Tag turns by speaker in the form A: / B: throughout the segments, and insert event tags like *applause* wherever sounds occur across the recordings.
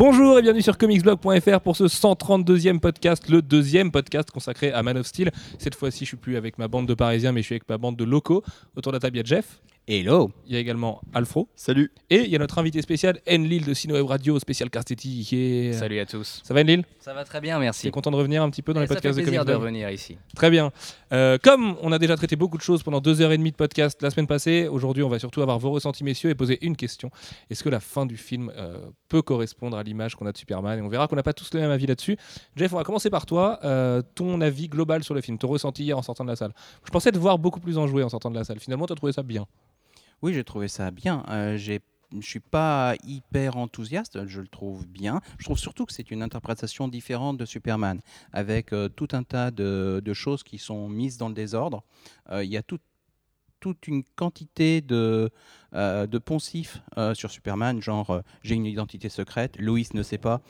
A: Bonjour et bienvenue sur comicsblog.fr pour ce 132e podcast, le deuxième podcast consacré à Man of Steel. Cette fois-ci, je suis plus avec ma bande de Parisiens, mais je suis avec ma bande de locaux. Autour de la table, Jeff.
B: Hello
A: Il y a également Alfro.
C: Salut.
A: Et il y a notre invité spécial, Enlil de Sinoweb Radio, spécial Carstetti. Qui est...
B: Salut à tous.
A: Ça va Enlil?
B: Ça va très bien, merci.
A: es content de revenir un petit peu dans
B: Et
A: les
B: ça
A: podcasts
B: fait plaisir de revenir ici.
A: Très bien. Euh, comme on a déjà traité beaucoup de choses pendant deux heures et demie de podcast la semaine passée, aujourd'hui on va surtout avoir vos ressentis messieurs et poser une question. Est-ce que la fin du film euh, peut correspondre à l'image qu'on a de Superman? Et on verra qu'on n'a pas tous le même avis là-dessus. Jeff, on va commencer par toi. Euh, ton avis global sur le film, ton ressenti hier en sortant de la salle. Je pensais te voir beaucoup plus enjoué en sortant de la salle. Finalement, tu as trouvé ça bien.
C: Oui, j'ai trouvé ça bien. Euh, je suis pas hyper enthousiaste, je le trouve bien. Je trouve surtout que c'est une interprétation différente de Superman, avec euh, tout un tas de, de choses qui sont mises dans le désordre. Euh, Il y a tout- toute une quantité de, euh, de poncifs euh, sur Superman, genre euh, j'ai une identité secrète, Lois ne sait pas.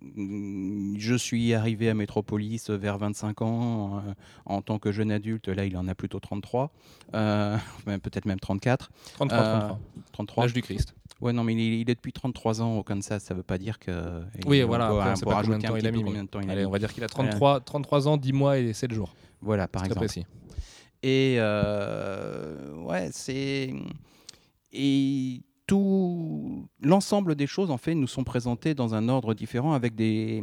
C: Je suis arrivé à Metropolis vers 25 ans en tant que jeune adulte, là il en a plutôt 33, euh, *laughs* même- peut-être même 34.
A: 33,
C: Euh,
A: 33.
C: 33.
A: L'âge du Christ.
C: Ouais, non, mais il est, il est depuis 33 ans au Kansas, ça veut pas dire que.
A: Oui,
C: il
A: voilà. après, on combien de temps il a mis. Allez, on va dire qu'il a 33, 33 ans, 10 mois et 7 jours.
C: Voilà, par exemple.
A: précis.
C: Et euh, ouais, c'est et tout l'ensemble des choses en fait nous sont présentées dans un ordre différent avec des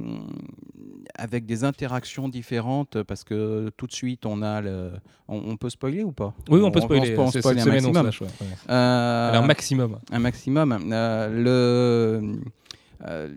C: avec des interactions différentes parce que tout de suite on a le on, on peut spoiler ou pas?
A: Oui, on peut spoiler.
C: on, spoiler
A: cette
C: un
A: semaine, on
C: maximum.
A: ouais.
C: Euh,
A: un maximum.
C: un maximum. Euh, le, euh,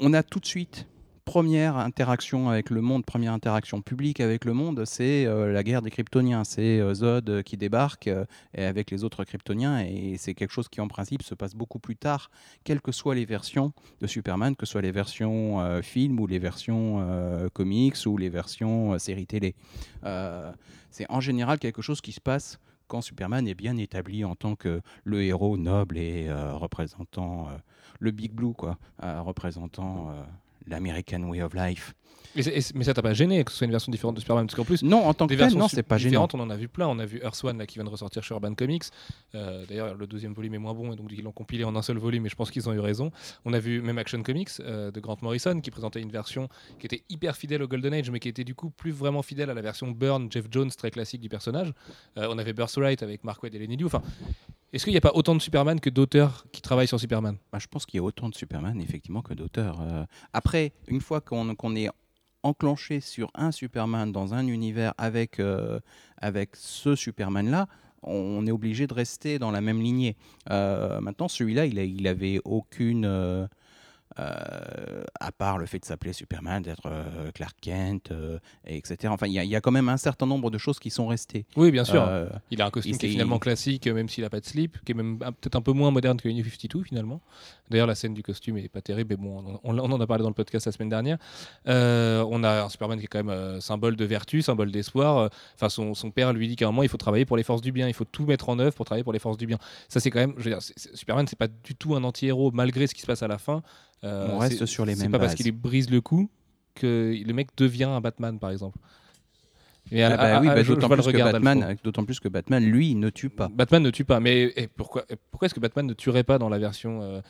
C: on a tout de suite première interaction avec le monde, première interaction publique avec le monde, c'est euh, la guerre des Kryptoniens. C'est euh, Zod euh, qui débarque avec les autres Kryptoniens et c'est quelque chose qui en principe se passe beaucoup plus tard, quelles que soient les versions de Superman, que ce soit les versions films ou les versions comics ou les versions séries télé. C'est en général quelque chose qui se passe quand Superman est bien établi en tant que le héros noble et représentant le Big Blue, quoi, représentant l'American Way of Life.
A: Et et mais ça t'a pas gêné que ce soit une version différente de Superman Parce qu'en plus,
C: Non, en tant que tel, non, c'est pas gênant.
A: on en a vu plein. On a vu Earth One là, qui vient de ressortir chez Urban Comics. Euh, D'ailleurs, le deuxième volume est moins bon, et donc ils l'ont compilé en un seul volume, et je pense qu'ils ont eu raison. On a vu même Action Comics euh, de Grant Morrison qui présentait une version qui était hyper fidèle au Golden Age, mais qui était du coup plus vraiment fidèle à la version Byrne, Jeff Jones très classique du personnage. Euh, on avait Birthright avec Mark Waid et Lenny Liu. Enfin, est-ce qu'il n'y a pas autant de Superman que d'auteurs qui travaillent sur Superman?
C: Bah, je pense qu'il y a autant de Superman, effectivement, que d'auteurs. Euh, après, une fois qu'on qu'on est enclenché sur un Superman dans un univers avec, euh, avec ce Superman-là, on est obligé de rester dans la même lignée. Euh, maintenant, celui-là, il, il avait aucune... euh, euh, à part le fait de s'appeler Superman, d'être euh, Clark Kent, euh, etc. Enfin, il y, a- il y a quand même un certain nombre de choses qui sont restées.
A: Oui, bien sûr. Il a un costume qui est finalement classique, même s'il n'a pas de slip, qui est même peut-être un peu moins moderne que New 52 finalement. D'ailleurs, la scène du costume est pas terrible, mais bon, on, on en a parlé dans le podcast la semaine dernière. On a un Superman qui est quand même symbole de vertu, symbole d'espoir. Enfin, son, son père lui dit qu'à un moment, il faut travailler pour les forces du bien, il faut tout mettre en œuvre pour travailler pour les forces du bien. Ça, c'est quand même, je veux dire, Superman, c'est pas du tout un anti-héros malgré ce qui se passe à la fin. Euh,
C: On reste
A: c'est-
C: sur les
A: C'est
C: mêmes
A: pas parce qu'il brise le cou que le mec devient un Batman, par exemple. Et
C: ah bah
A: à-
C: oui, bah, d'autant plus, que Batman-
A: d'Alfro.
C: d'autant plus que Batman, lui, ne tue pas.
A: Batman ne tue pas. Mais et pourquoi, et pourquoi est-ce que Batman ne tuerait pas dans la version euh,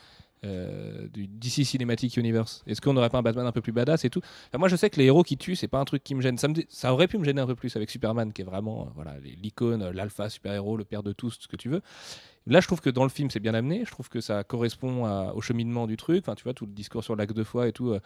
A: euh, du DC Cinematic Universe? Est-ce qu'on n'aurait pas un Batman un peu plus badass et tout? Enfin, Moi, je sais que les héros qui tuent, c'est pas un truc qui me gêne. Ça, me dé- ça aurait pu me gêner un peu plus avec Superman, qui est vraiment euh, voilà l'icône, l'alpha super-héros, le père de tous, ce que tu veux. Là, je trouve que dans le film, c'est bien amené. Je trouve que ça correspond au cheminement du truc. Enfin, tu vois, tout le discours sur l'acte de foi et tout euh,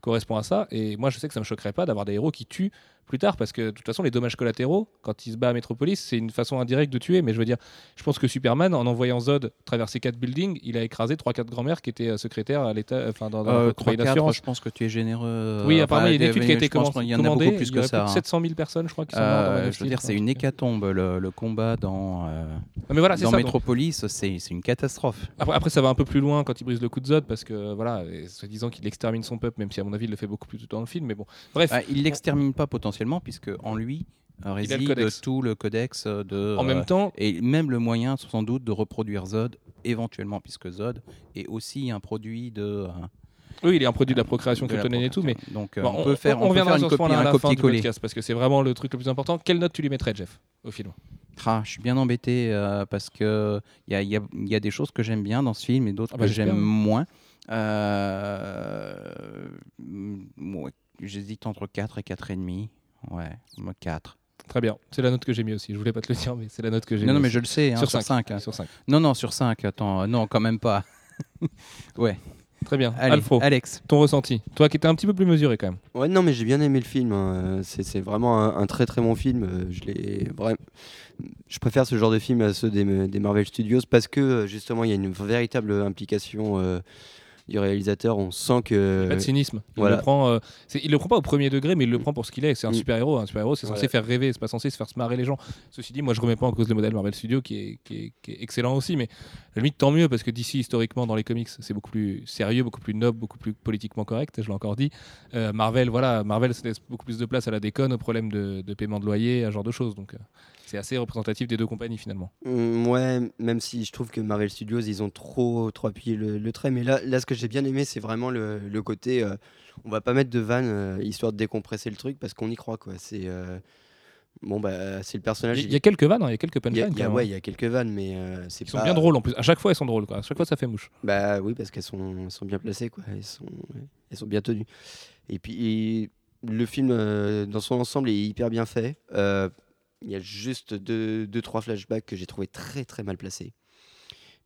A: correspond à ça. Et moi, je sais que ça me choquerait pas d'avoir des héros qui tuent plus tard, parce que de toute façon, les dommages collatéraux, quand il se bat à Metropolis, c'est une façon indirecte de tuer. Mais je veux dire, je pense que Superman, en envoyant Zod traverser quatre buildings, il a écrasé 3-4 grand-mères qui étaient euh, secrétaires à l'État, enfin dans, dans
C: Euh,
A: la compagnie
C: 3-4,
A: d'assurance.
C: je pense que tu es généreux.
A: Oui,
C: Enfin,
A: apparemment, il y a une
C: des-
A: étude qui a été
C: qu'il y en a beaucoup plus
A: il
C: que ça.
A: plus de
C: hein.
A: 700 000 personnes, je crois, qui sont
C: Euh, je veux dire, c'est une
A: quoi.
C: hécatombe. Le, le combat dans, euh,
A: Ah, Mais voilà, c'est
C: dans
A: ça. donc-
C: Metropolis, c'est une catastrophe.
A: Après, après, ça va un peu plus loin quand il brise le coup de Zod, parce que voilà, soi-disant qu'il extermine son peuple, même si à mon avis il le fait beaucoup plus tôt dans le film. Mais bon, bref.
C: Ah, il l'extermine pas potentiellement, puisque en lui euh,
A: le
C: réside
A: codex.
C: tout le codex de.
A: en
C: euh,
A: même temps,
C: et même le moyen, sans doute, de reproduire Zod éventuellement, puisque Zod est aussi un produit de. euh,
A: oui, il est un produit de la procréation kryptonienne et tout, mais.
C: Donc, euh,
A: bon,
C: on, peut faire, on, peut
A: reviendra
C: faire une copie, un
A: fin du
C: copier-coller.
A: podcast, parce que c'est vraiment le truc le plus important. Quelle note tu lui mettrais, Jeff, au film
C: Ah, je suis bien embêté euh, parce que il y y y a des choses que j'aime bien dans ce film et d'autres
A: Ah bah,
C: que j'aime moins. Euh, ouais, J'hésite entre 4 et 4,5. Ouais, moi 4.
A: Très bien. C'est la note que j'ai mis aussi. Je voulais pas te le dire, mais c'est la note que j'ai
C: Non,
A: mis.
C: non, mais
A: aussi.
C: je le sais, hein,
A: Sur
C: sur,
A: cinq.
C: 5.
A: Sur 5.
C: Non, non, sur 5. Attends, euh, non, quand même pas. *laughs* ouais,
A: Très bien.
C: allez,
A: Alfro,
C: Alex.
A: ton ressenti. Toi qui étais un petit peu plus mesuré quand même.
B: Ouais, non, mais j'ai bien aimé le film. hein. Euh, C'est c'est vraiment un, un très très bon film. Euh, Je l'ai vraiment. Je préfère ce genre de film à ceux des, des Marvel Studios parce que euh, justement il y a une véritable implication euh, du réalisateur. On sent que.
A: Pas de cynisme. Il
B: voilà.
A: le prend. euh, il le prend pas au premier degré, mais il le prend pour ce qu'il est. C'est un
B: Mm.
A: super héros. Un super héros, c'est censé
B: Ouais.
A: faire rêver. C'est pas censé se faire se marrer les gens. Ceci dit, moi, je remets pas en cause le modèle Marvel Studios qui est, qui est, qui est excellent aussi, mais à la limite tant mieux parce que d'ici historiquement dans les comics, c'est beaucoup plus sérieux, beaucoup plus noble, beaucoup plus politiquement correct. Je l'ai encore dit. Euh, Marvel, voilà, Marvel se laisse beaucoup plus de place à la déconne, au problème de, de paiement de loyer, à ce genre de choses. Donc, euh, c'est assez représentatif des deux compagnies finalement.
B: Mm, Ouais, même si je trouve que Marvel Studios, ils ont trop, trop appuyé le, le trait. Mais là, là, ce que j'ai bien aimé, c'est vraiment le, le côté. euh, on va pas mettre de vanne euh, histoire de décompresser le truc parce qu'on y croit. quoi. C'est euh, bon, bah, c'est le personnage.
A: Il y, a- il y a quelques vannes, hein, il y a quelques
B: il y a-
A: punchlines.
B: il y a-
A: quand même,
B: ouais, il y a quelques vannes, mais euh, c'est
A: qui sont bien drôles en plus. À chaque fois, elles sont drôles. Quoi. À chaque fois, ça fait mouche.
B: Bah oui, parce qu'elles sont, bien placées, quoi. Elles sont, elles sont bien tenues. Et puis et le film, euh, dans son ensemble, est hyper bien fait. Il y a juste deux, deux, trois flashbacks que j'ai trouvé très très mal placés.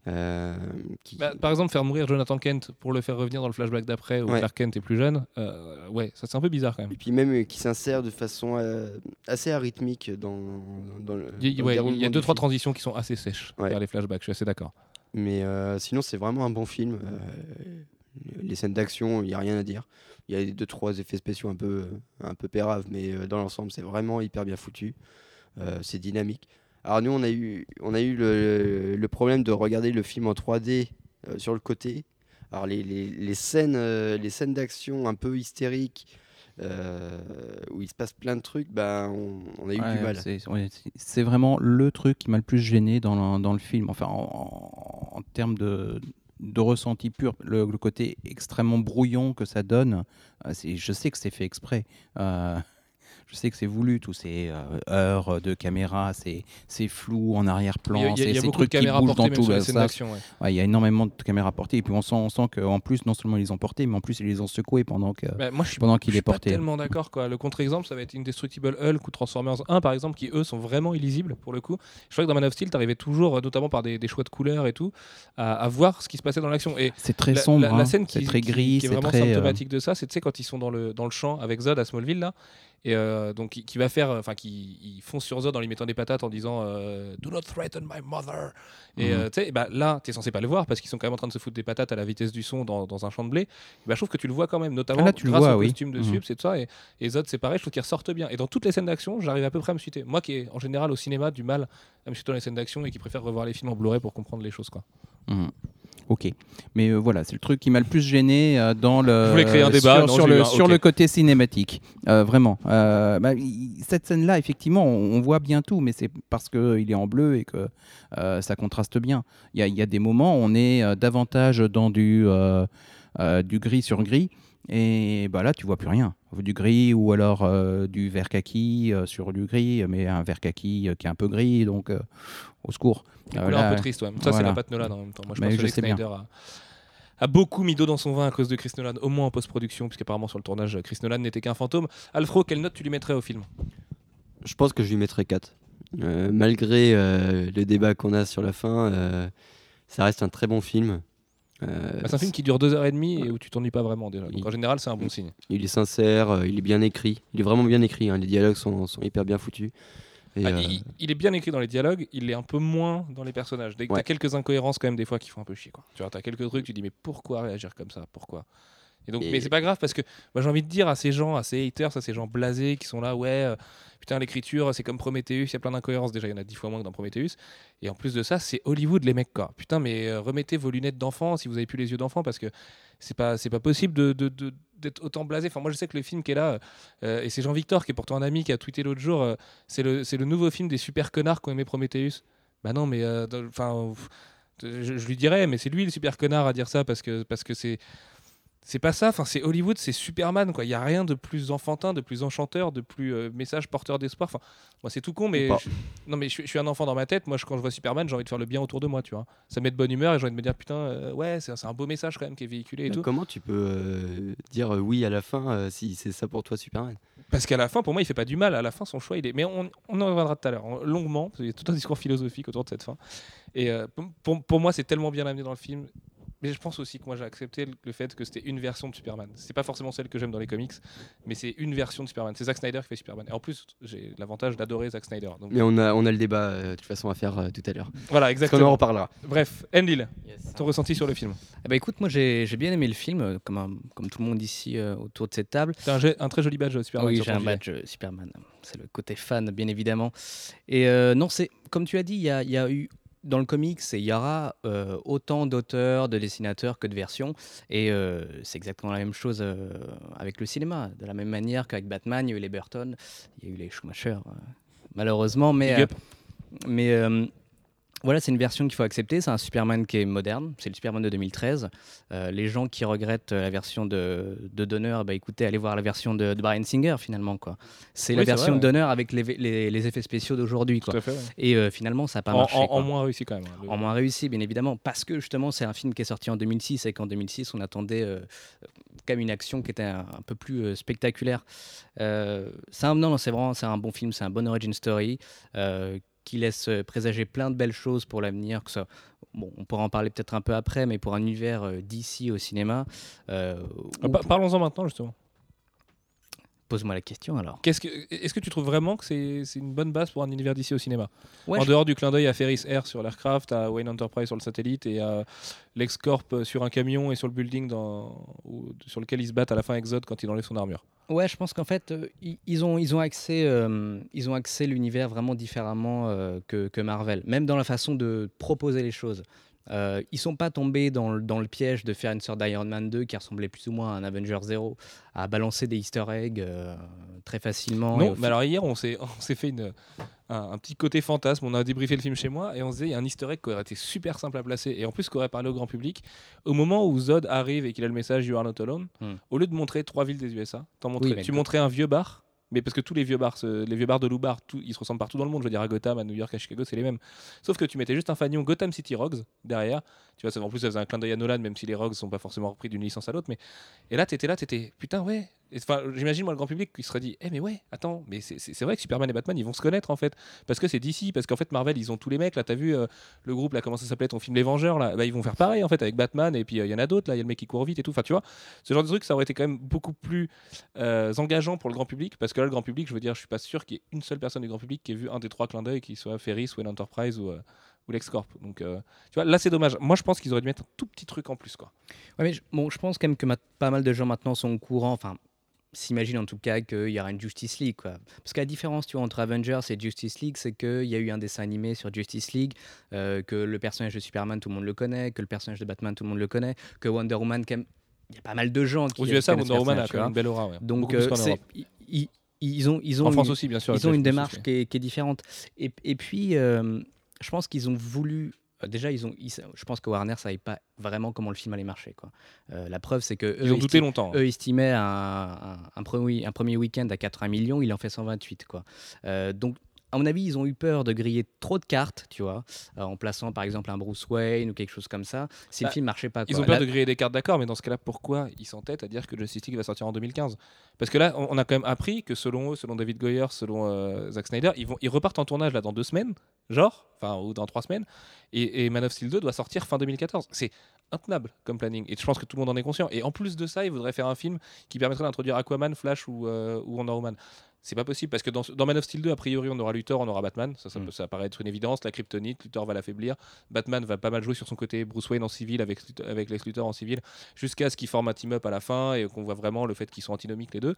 B: Euh, qui-
A: Bah, par exemple, faire mourir Jonathan Kent pour le faire revenir dans le flashback d'après où
B: Ouais.
A: Clark Kent est plus jeune, euh, ouais, ça c'est un peu bizarre quand même.
B: Et puis même euh, qui s'insère de façon assez arythmique dans, dans le.
A: Il y, ouais, y a deux trois
B: film.
A: transitions qui sont assez sèches
B: Ouais.
A: vers les flashbacks, je suis assez d'accord.
B: Mais sinon, c'est vraiment un bon film. Les scènes d'action, il n'y a rien à dire. Il y a deux, trois effets spéciaux un peu, un peu péraves, mais dans l'ensemble, c'est vraiment hyper bien foutu. C'est dynamique. Alors, nous, on a eu, on a eu le, le problème de regarder le film en 3D euh, sur le côté. Alors, les, les, les scènes, euh, les scènes d'action un peu hystériques, euh, où il se passe plein de trucs, ben, on, on a eu
C: Ouais,
B: du mal.
C: c'est- ouais, vraiment le truc qui m'a le plus gêné dans le, dans le film. Enfin, en, en- en termes de, de ressenti pur, le, le côté extrêmement brouillon que ça donne. je sais que c'est fait exprès. Euh, je sais que c'est voulu, tous ces euh, heures de caméra, ces, ces flous en
A: Il
C: arrière-plan,
A: il
C: ces,
A: il
C: ces trucs qui bougent dans tout sas.
A: d'action. ouais.
C: Ouais, il y a énormément de caméras portées. Et puis on sent, on sent qu'en plus, non seulement ils les ont portées, mais en plus ils les ont secouées pendant que.
A: Bah, moi, je suis,
C: Pendant qu'il
A: je suis
C: est
A: pas
C: porté.
A: tellement d'accord. Le contre-exemple, ça va être Indestructible Hulk ou Transformers 1, par exemple, qui eux sont vraiment illisibles pour le coup. Je crois que dans Man of Steel, tu arrivais toujours, notamment par des, des choix de couleurs et tout, à, à voir ce qui se passait dans l'action. Et
C: C'est très
A: la,
C: sombre,
A: la- la
C: hein.
A: scène qui,
C: c'est très gris,
A: qui est
C: c'est
A: vraiment
C: très. euh,
A: symptomatique de ça, c'est quand ils sont dans le dans le champ avec Zod à Smallville là, et euh, donc qui, qui va faire, enfin qui il fonce sur Zod en lui mettant des patates en disant euh, Do not threaten my mother. Et
C: Mhm.
A: euh, tu sais, bah, là t'es censé pas le voir parce qu'ils sont quand même en train de se foutre des patates à la vitesse du son dans, dans un champ de blé. Et bah, je trouve que tu le vois quand même, notamment
C: Ah, là, tu le
A: grâce
C: vois,
A: au
C: oui.
A: costume de
C: Mhm.
A: Subs et tout ça. Et, et Zod c'est pareil, je trouve qu'ils ressortent bien. Et dans toutes les scènes d'action, j'arrive à peu près à me suiter. Moi qui ai en général au cinéma du mal à me suiter dans les scènes d'action et qui préfère revoir les films en Blu-ray pour comprendre les choses quoi.
C: Mhm. Ok, mais euh, voilà, c'est le truc qui m'a le plus gêné euh, dans le.
A: Je voulais créer un débat,
C: sur,
A: non,
C: sur
A: j'ai eu
C: le
A: un
C: sur
A: ok.
C: le côté cinématique, Euh, vraiment. Bah, cette scène-là, effectivement, on, on voit bien tout, mais c'est parce que il est en bleu et que ça contraste bien. Il y a, il y a des moments où on est davantage dans du du gris sur gris. Et bah là, tu vois plus rien. Du gris ou alors euh, du vert kaki euh, sur du gris, mais un vert kaki euh, qui est un peu gris, donc euh, au secours. Euh, là,
A: un peu triste, ouais. Ça, c'est la patte Nolan en même temps. Moi, je
C: Mais
A: pense que
C: je.
A: Snyder a, a beaucoup mis d'eau dans son vin à cause de Chris Nolan, au moins en post-production, puisqu'apparemment sur le tournage, Chris Nolan n'était qu'un fantôme. Alfro, quelle note tu lui mettrais au film?
B: Je pense que je lui mettrais 4. Euh, malgré euh, le débat qu'on a sur la fin, euh, ça reste un très bon film. Euh,
A: Bah, C'est un film qui dure deux heures et demie et où tu t'ennuies pas vraiment déjà. Donc en général, c'est un bon signe.
B: Il est sincère, euh, il est bien écrit. Il est vraiment bien écrit. hein, Les dialogues sont, sont hyper bien foutus. Et,
A: Bah,
B: euh,
A: il, il est bien écrit dans les dialogues, il est un peu moins dans les personnages. Dès que
B: Ouais.
A: t'as quelques incohérences quand même des fois qui font un peu chier. Quoi. Tu vois, t'as quelques trucs, tu dis mais pourquoi réagir comme ça? Pourquoi? Et donc,
B: Et-
A: Mais c'est pas grave parce que j'ai envie de dire à ces gens, à ces haters, à ces gens blasés qui sont là, ouais, euh, putain l'écriture c'est comme Prometheus, il y a plein d'incohérences déjà, il y en a dix fois moins que dans Prometheus. Et en plus de ça, c'est Hollywood les mecs quoi. Putain mais euh, remettez vos lunettes d'enfant si vous avez plus les yeux d'enfant parce que c'est pas c'est pas possible de, de- de- d'être autant blasé. Enfin moi je sais que le film qui est là euh, et c'est Jean Victor qui est pourtant un ami qui a tweeté l'autre jour, euh, c'est le c'est le nouveau film des super connards qui ont aimé Prometheus. Bah non mais euh, enfin je, je lui dirais mais c'est lui le super connard à dire ça parce que parce que c'est c'est pas ça. Enfin, c'est Hollywood, c'est Superman, quoi. Il y a rien de plus enfantin, de plus enchanteur, de plus euh, message porteur d'espoir. Enfin, moi, c'est tout con, mais je- non, mais je, suis- je suis un enfant dans ma tête. Moi, je- quand je vois Superman, j'ai envie de faire le bien autour de moi, tu vois. Ça me met de bonne humeur et j'ai envie de me dire, putain, euh, ouais, c'est un beau message quand même qui est véhiculé et tout.
B: Comment tu peux euh, dire oui à la fin si c'est ça pour toi Superman?
A: Parce qu'à la fin, pour moi, il fait pas du mal. À la fin, son choix, il est. Mais on, on en reviendra tout à l'heure, en- longuement. parce qu'il y a tout un discours philosophique autour de cette fin. Et pour- pour, pour moi, c'est tellement bien amené dans le film. Mais je pense aussi que moi, j'ai accepté le- fait que c'était une version de Superman. C'est pas forcément celle que j'aime dans les comics, mais c'est une version de Superman. C'est Zack Snyder qui fait Superman. Et en plus, j'ai l'avantage d'adorer Zack Snyder. Donc
B: Mais on a, on a le débat euh, de toute façon à faire euh, tout à l'heure.
A: voilà,
B: Parce qu'on en
A: exactement.
B: reparlera.
A: Bref, Enlil, ton ressenti sur le film
D: Eh ben, écoute, moi j'ai j'ai bien aimé le film, euh, comme, un- comme tout le monde ici euh, autour de cette table.
A: T'as un, très joli badge Superman.
D: oui, j'ai un badge euh, Superman. C'est le côté fan, bien évidemment. Et euh, non, c'est comme tu as dit, il y a, il y a eu dans le comics, il y aura euh, autant d'auteurs, de dessinateurs que de versions. Et euh, c'est exactement la même chose euh, avec le cinéma. De la même manière qu'avec Batman, il y a eu les Burton, il y a eu les Schumacher, euh, malheureusement. Mais, voilà, c'est une version qu'il faut accepter. C'est un Superman qui est moderne. C'est le Superman de 2013. Euh, les gens qui regrettent la version de, de Donner, bah, écoutez, allez voir la version de, de Bryan Singer finalement. quoi. C'est
A: Oui,
D: la version
A: vrai,
D: de Donner avec les, les- les effets spéciaux d'aujourd'hui.
A: Tout
D: quoi.
A: à fait. ouais.
D: Et euh, finalement, ça n'a pas
A: En,
D: marché.
A: en-
D: quoi.
A: en moins réussi quand même. hein, le-
D: En moins réussi, bien évidemment, parce que justement, c'est un film qui est sorti en 2006 et qu'en 2006, on attendait euh, quand même une action qui était un, un peu plus euh, spectaculaire. C'est un, non, non, c'est vraiment c'est un bon film, c'est un bon origin story qui laisse euh, présager plein de belles choses pour l'avenir. Que ça, bon, on pourra en parler peut-être un peu après, mais pour un univers euh, d'ici au cinéma, euh,
A: Ah, Parlons-en maintenant justement.
D: Pose-moi la question alors.
A: Que, est-ce que tu trouves vraiment que c'est, une bonne base pour un univers d'ici au cinéma?
D: Ouais,
A: En
D: je-
A: dehors du clin d'œil à Ferris Air sur l'aircraft, à Wayne Enterprise sur le satellite et à LexCorp sur un camion et sur le building dans, où- sur lequel ils se battent à la fin Exode quand il enlève son armure.
D: Ouais, je pense qu'en fait, euh, ils, ont, ils ont accès, euh, l'univers vraiment différemment euh, que, que Marvel, même dans la façon de proposer les choses. Euh, ils sont pas tombés dans, le- dans le piège de faire une sorte d'Iron Man 2 qui ressemblait plus ou moins à un Avenger 0, à balancer des Easter eggs euh, très facilement.
A: Non, mais alors hier, *laughs* on s'est, fait une, un, un petit côté fantasme. On a débriefé le film chez moi et on se disait il y a un easter egg qui aurait été super simple à placer et en plus qui aurait parlé au grand public. Au moment où Zod arrive et qu'il a le message You are not alone,
D: Hmm.
A: au lieu de montrer trois villes des USA, montrais- tu montrais un vieux bar. Mais parce que tous les vieux bars, les vieux bars de Loubar, ils se ressemblent partout dans le monde. Je veux dire, à Gotham, à New York, à Chicago, c'est les mêmes. Sauf que tu mettais juste un fanion Gotham City Rogues derrière. Tu vois, ça- en plus, ça faisait un clin d'œil à Nolan, même si les Rogues sont pas forcément repris d'une licence à l'autre. Mais et là, t'étais là, t'étais putain, ouais. Enfin, j'imagine moi le grand public qui serait dit, eh mais ouais, attends, mais c'est- vrai que Superman et Batman, ils vont se connaître en fait, parce que c'est DC, parce qu'en fait Marvel, ils ont tous les mecs. Là, t'as vu euh, le groupe là, comment ça s'appelait ton film Les Vengeurs là, bah, ils vont faire pareil en fait avec Batman et puis euh, il y en a d'autres là, il y a le mec qui court vite et tout. Enfin, tu vois, ce genre de truc, ça aurait été quand même beaucoup plus euh, engageant pour le grand public, parce que là, le grand public, je veux dire, je suis pas sûr qu'il y ait une seule personne du grand public qui ait vu un des trois clins d'œil, qui soit Ferris, ou Enterprise ou, ou LexCorp. Donc, tu vois, là, c'est dommage. Moi, je pense qu'ils auraient dû mettre un tout petit truc en plus, quoi.
D: Ouais, mais bon, je pense quand même que pas mal de gens maintenant sont au courant, enfin, s'imaginent en tout cas qu'il y aura une Justice League. Quoi. Parce que la différence tu vois, entre Avengers et Justice League, c'est qu'il y a eu un dessin animé sur Justice League, euh, que le personnage de Superman, tout le monde le connaît, que le personnage de Batman, tout le monde le connaît, que Wonder Woman, il y a pas mal de gens qui
A: Aux USA, Wonder Woman a quand une belle aura. ouais.
D: Donc, euh, ils, ont, ils ont
A: En France
D: une-
A: aussi, bien sûr.
D: ils ont une démarche qui est, qui est différente. Et, et puis, euh, je pense qu'ils ont voulu. Euh, Déjà, ils ont, ils- je pense que Warner ne savait pas vraiment comment le film allait marcher. Quoi. Euh, la preuve, c'est que eux,
A: Ils ont douté
D: esti-
A: longtemps.
D: eux estimaient un, un- un premier, un premier week-end à 80 millions, il en fait 128. Quoi. Euh, donc, à mon avis, ils ont eu peur de griller trop de cartes, tu vois, euh, en plaçant par exemple un Bruce Wayne ou quelque chose comme ça, si
A: Bah,
D: le film marchait pas.
A: Ils
D: quoi.
A: ont peur
D: Là-
A: de griller des cartes, d'accord, mais dans ce cas-là, pourquoi ils s'entêtent à dire que Justice League va sortir en 2015 Parce que là, on on a quand même appris que selon eux, selon David Goyer, selon euh, Zack Snyder, ils, vont, ils repartent en tournage là dans deux semaines, genre, enfin, ou dans trois semaines, et, et Man of Steel 2 doit sortir fin 2014. C'est intenable comme planning, et je pense que tout le monde en est conscient. Et en plus de ça, ils voudraient faire un film qui permettrait d'introduire Aquaman, Flash ou, euh, ou Wonder Woman. C'est pas possible parce que dans, dans Man of Steel 2, a priori, on aura Luthor, on aura Batman. Ça, ça,
D: Mm.
A: peut- ça paraît être une évidence. La kryptonite, Luthor va l'affaiblir. Batman va pas mal jouer sur son côté Bruce Wayne en civil avec, avec Lex Luthor en civil jusqu'à ce qu'ils forment un team-up à la fin et qu'on voit vraiment le fait qu'ils sont antinomiques les deux.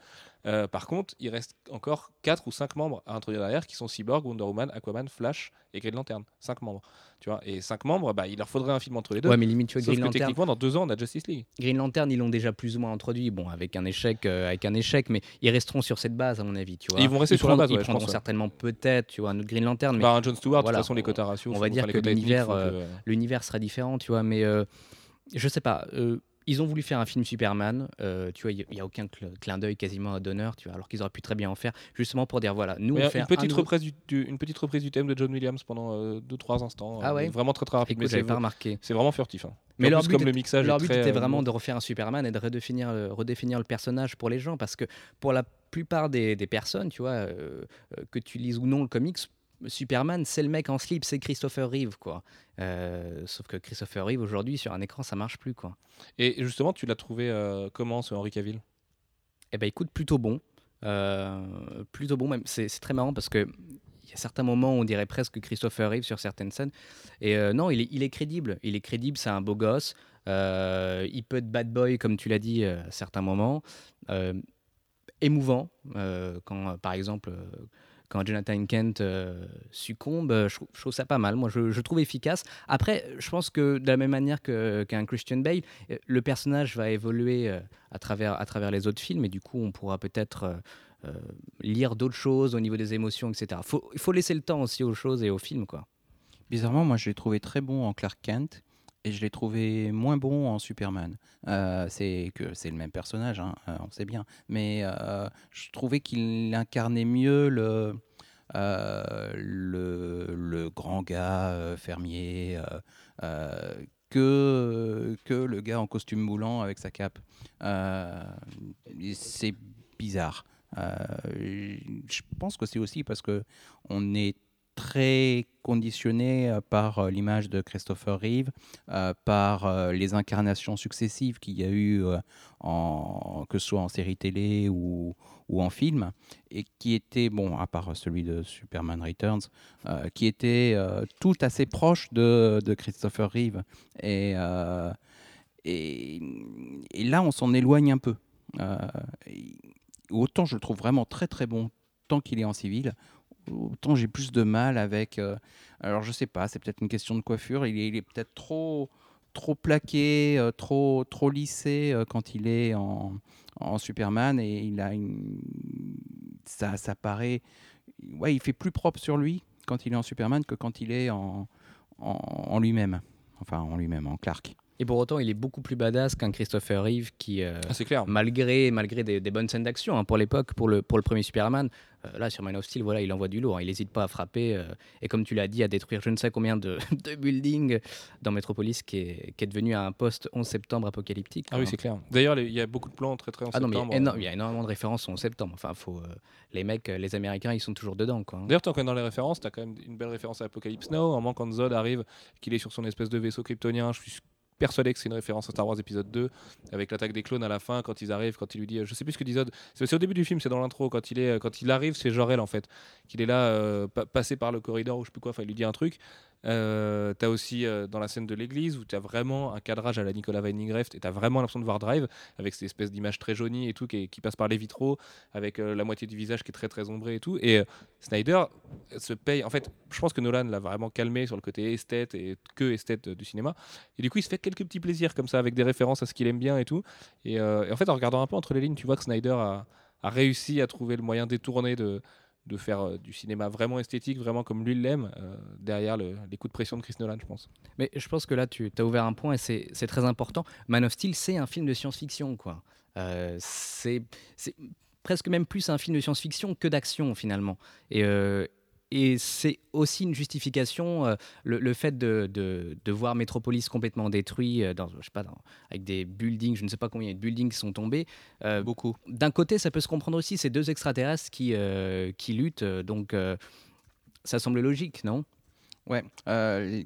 A: Euh, par contre, il reste encore 4 ou 5 membres à introduire derrière qui sont Cyborg, Wonder Woman, Aquaman, Flash et Green Lantern. 5 membres. Tu vois et 5 membres, bah, il leur faudrait un film entre les deux.
D: Ouais, mais limite, tu vois,
A: Sauf
D: Green
A: que
D: Lantern,
A: techniquement, dans 2 ans, on a Justice League.
D: Green Lantern, ils l'ont déjà plus ou moins introduit, bon, avec un échec, euh, avec un échec, mais ils resteront sur cette base, à mon avis, tu vois.
A: Et ils vont rester sur la base,
D: Ils
A: ouais, je
D: prendront
A: ouais.
D: certainement peut-être, tu vois, un autre Green Lantern, mais
A: Bah, un John Stewart,
D: voilà,
A: de toute façon, les quotas ratios.
D: on va dire que l'univers,
A: que,
D: euh,
A: euh,
D: l'univers sera différent, tu vois. Mais euh, je sais pas. Euh, ils ont voulu faire un film Superman, euh, tu vois, il n'y a aucun cl- clin d'œil quasiment à Donner, tu vois, alors qu'ils auraient pu très bien en faire, justement pour dire voilà, nous on fait
A: une,
D: un
A: petite
D: nouveau-
A: reprise du, du- une petite reprise du thème de John Williams pendant 2-3 instants.
D: Ah
A: euh,
D: ouais
A: Vraiment très très rapide.
D: Écoute,
A: mais
D: j'avais pas remarqué.
A: c'est vraiment furtif. hein.
D: Mais leur
A: plus,
D: but
A: comme le mixage
D: Leur but
A: très,
D: était
A: euh,
D: vraiment de refaire un Superman et de redéfinir, euh, redéfinir le personnage pour les gens. Parce que pour la plupart des, des personnes, tu vois, euh, euh, que tu lises ou non le comics, Superman, c'est le mec en slip, c'est Christopher Reeve, quoi. Euh, sauf que Christopher Reeve, aujourd'hui, sur un écran, ça marche plus, quoi.
A: Et justement, tu l'as trouvé euh, comment ce Henry Cavill?
D: Eh ben, écoute, plutôt bon. Euh, plutôt bon, même. C'est très marrant parce que. Il y a certains moments où on dirait presque Christopher Reeve sur certaines scènes. Et non, il est, il est crédible. Il est crédible, c'est un beau gosse. Il peut être bad boy, comme tu l'as dit, à certains moments. Émouvant, quand, par exemple, quand Jonathan Kent euh, succombe, euh, je, trouve- ça pas mal. Moi, je, trouve efficace. Après, je pense que de la même manière qu'un Christian Bale, euh, le personnage va évoluer à, travers, à travers les autres films et du coup, on pourra peut-être lire d'autres choses au niveau des émotions, etc. Faut- Il faut laisser le temps aussi aux choses et aux films, quoi.
C: Bizarrement, moi, je l'ai trouvé très bon en Clark Kent et je l'ai trouvé moins bon en Superman. Euh, c'est que c'est le même personnage, hein, euh, on sait bien, mais euh, je trouvais qu'il incarnait mieux le le, le grand gars fermier que que le gars en costume moulant avec sa cape. C'est bizarre. Je pense que c'est aussi parce que on est très conditionné euh, par euh, l'image de Christopher Reeve, euh, par les incarnations successives qu'il y a eu, que ce soit en série télé ou, en film, et qui étaient, bon, à part celui de Superman Returns, qui étaient euh, tout assez proches de, Christopher Reeve. Et, là, on s'en éloigne un peu. Autant je le trouve vraiment très très bon tant qu'il est en civil, autant j'ai plus de mal avec. euh, alors je sais pas, c'est peut-être une question de coiffure. Il est, peut-être trop trop plaqué, euh, trop trop lissé euh, quand il est en, en Superman et il a une ça ça paraît ouais il fait plus propre sur lui quand il est en Superman que quand il est en en, en lui-même. Enfin en lui-même en Clark.
D: Et pour autant, il est beaucoup plus badass qu'un Christopher Reeve qui, euh,
A: Ah, clair.
D: malgré, malgré des, des bonnes scènes d'action hein, pour l'époque, pour le, pour le premier Superman, euh, là sur Man of Steel, voilà, il envoie du lourd. hein. il n'hésite pas à frapper euh, et comme tu l'as dit, à détruire je ne sais combien de, *laughs* de buildings dans Metropolis qui est, qui est devenu un post 11 septembre apocalyptique.
A: Ah oui,
D: hein.
A: c'est clair. D'ailleurs, il y a beaucoup de plans très très en
D: Ah non, mais il y a
A: septembre.
D: il y, a énormément de références au 11 septembre. Enfin, faut, les mecs, les Américains, ils sont toujours dedans.
A: D'ailleurs, tant qu'on est dans les références, t'as quand même une belle référence à Apocalypse Now. Un moment, quand Zod arrive, qu'il est sur son espèce de vaisseau kryptonien, je suis persuadé que c'est une référence à Star Wars épisode 2, avec l'attaque des clones à la fin, quand ils arrivent, quand il lui dit, euh, je sais plus ce que dit Zod, c'est au début du film, c'est dans l'intro, quand il est, euh, quand il arrive, c'est Jor-El en fait, qu'il est là, euh, pa- passé par le corridor ou je sais plus quoi, enfin il lui dit un truc. Euh, t'as aussi euh, dans la scène de l'église où t'as vraiment un cadrage à la Nicolas Winding Refn et t'as vraiment l'impression de voir Drive avec cette espèce d'image très jaunie et tout qui, passe par les vitraux avec euh, la moitié du visage qui est très très ombré et tout. Et euh, Snyder se paye en fait je pense que Nolan l'a vraiment calmé sur le côté esthète et que esthète du cinéma. Et du coup il se fait quelques petits plaisirs comme ça avec des références à ce qu'il aime bien et tout. Et, en fait en regardant un peu entre les lignes tu vois que Snyder a réussi à trouver le moyen détourné de de faire euh, du cinéma vraiment esthétique, vraiment comme lui l'aime, euh, derrière le- les coups de pression de Chris Nolan, je pense.
D: Mais je pense que là, tu as ouvert un point et c'est très important. Man of Steel, c'est un film de science-fiction. quoi. Euh, c'est presque même plus un film de science-fiction que d'action, finalement. Et, et c'est aussi une justification, euh, le, le fait de, de, de voir Metropolis complètement détruit, euh, dans, je sais pas, dans- avec des buildings, je ne sais pas combien de buildings sont tombés. Euh,
C: Beaucoup.
D: D'un côté, ça peut se comprendre aussi, ces deux extraterrestres qui, qui luttent, donc ça semble logique, non?
C: Ouais, euh,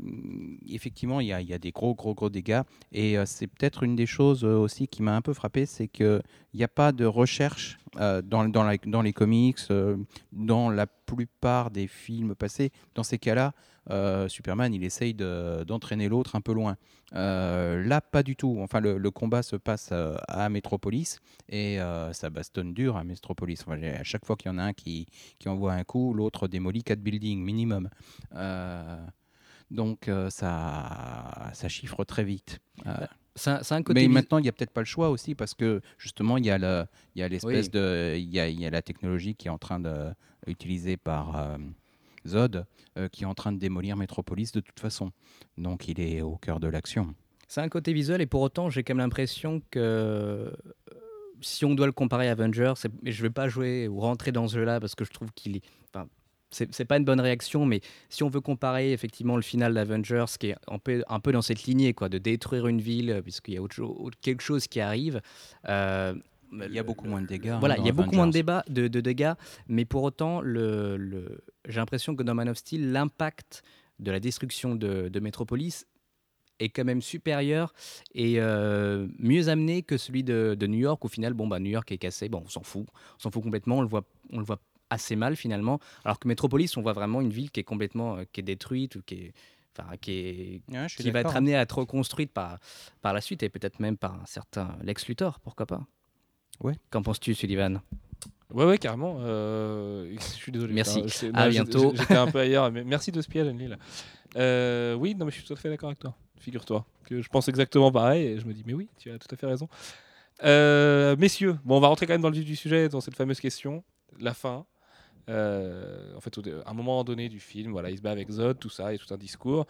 C: effectivement, il y, a, des gros, gros, gros dégâts. Et euh, c'est peut-être une des choses euh, aussi qui m'a un peu frappé, c'est qu'il n'y a pas de recherche euh, dans, les comics, dans la plupart des films passés. Dans ces cas-là, euh, Superman, il essaye de- d'entraîner l'autre un peu loin. Euh, là, pas du tout. Enfin, le, le combat se passe euh, à Metropolis et ça bastonne dur à Metropolis. Enfin, à chaque fois qu'il y en a un qui, qui envoie un coup, l'autre démolit quatre buildings minimum. Donc ça, ça chiffre très vite.
D: Un, côté
C: mais maintenant, il n'y a peut-être pas le choix aussi parce que justement, il y a l'espèce
D: Oui.
C: de, il y a, il y a la technologie qui est en train de utilisée par euh, Zod, euh, qui est en train de démolir Metropolis de toute façon. Donc, il est au cœur de l'action.
D: C'est un côté visuel et pour autant, j'ai quand même l'impression que euh, si on doit le comparer à Avengers, mais je vais pas jouer ou rentrer dans ce jeu-là parce que je trouve qu'il est. Enfin, c'est pas une bonne réaction, mais si on veut comparer effectivement le final d'Avengers, qui est un peu, dans cette lignée, quoi, de détruire une ville, euh, puisqu'il y a autre quelque chose qui arrive.
C: Il y a beaucoup moins de dégâts.
D: voilà, il y a beaucoup moins de, débats, de, de dégâts, mais pour autant, le, le- j'ai l'impression que dans Man of Steel, l'impact de la destruction de, de Metropolis est quand même supérieur et euh, mieux amené que celui de, de New York. Au final, bon, bah, New York est cassé, bon, on s'en fout, on s'en fout complètement, on le voit, on le voit assez mal finalement, alors que Metropolis, on voit vraiment une ville qui est complètement, euh, qui est détruite ou qui est, enfin, qui est,
C: Ouais, je suis
D: qui va être amenée à être reconstruite par, par la suite et peut-être même par un certain Lex Luthor, pourquoi pas
C: Ouais.
D: Qu'en penses-tu, Sullivan?
A: Ouais, ouais, carrément. euh, je suis désolé.
D: Merci.
A: Enfin,
D: À
A: non,
D: bientôt.
A: J'étais un peu *laughs* ailleurs. Mais merci de ce piège, Anne-Lille. Euh, oui, non, mais je suis tout à fait d'accord avec toi. Figure-toi que je pense exactement pareil. Et je me dis, mais oui, tu as tout à fait raison. Euh, messieurs, bon, on va rentrer quand même dans le vif du sujet, dans cette fameuse question. La fin. Euh, en fait, à un moment donné du film, voilà, il se bat avec Zod, tout ça, et tout un discours.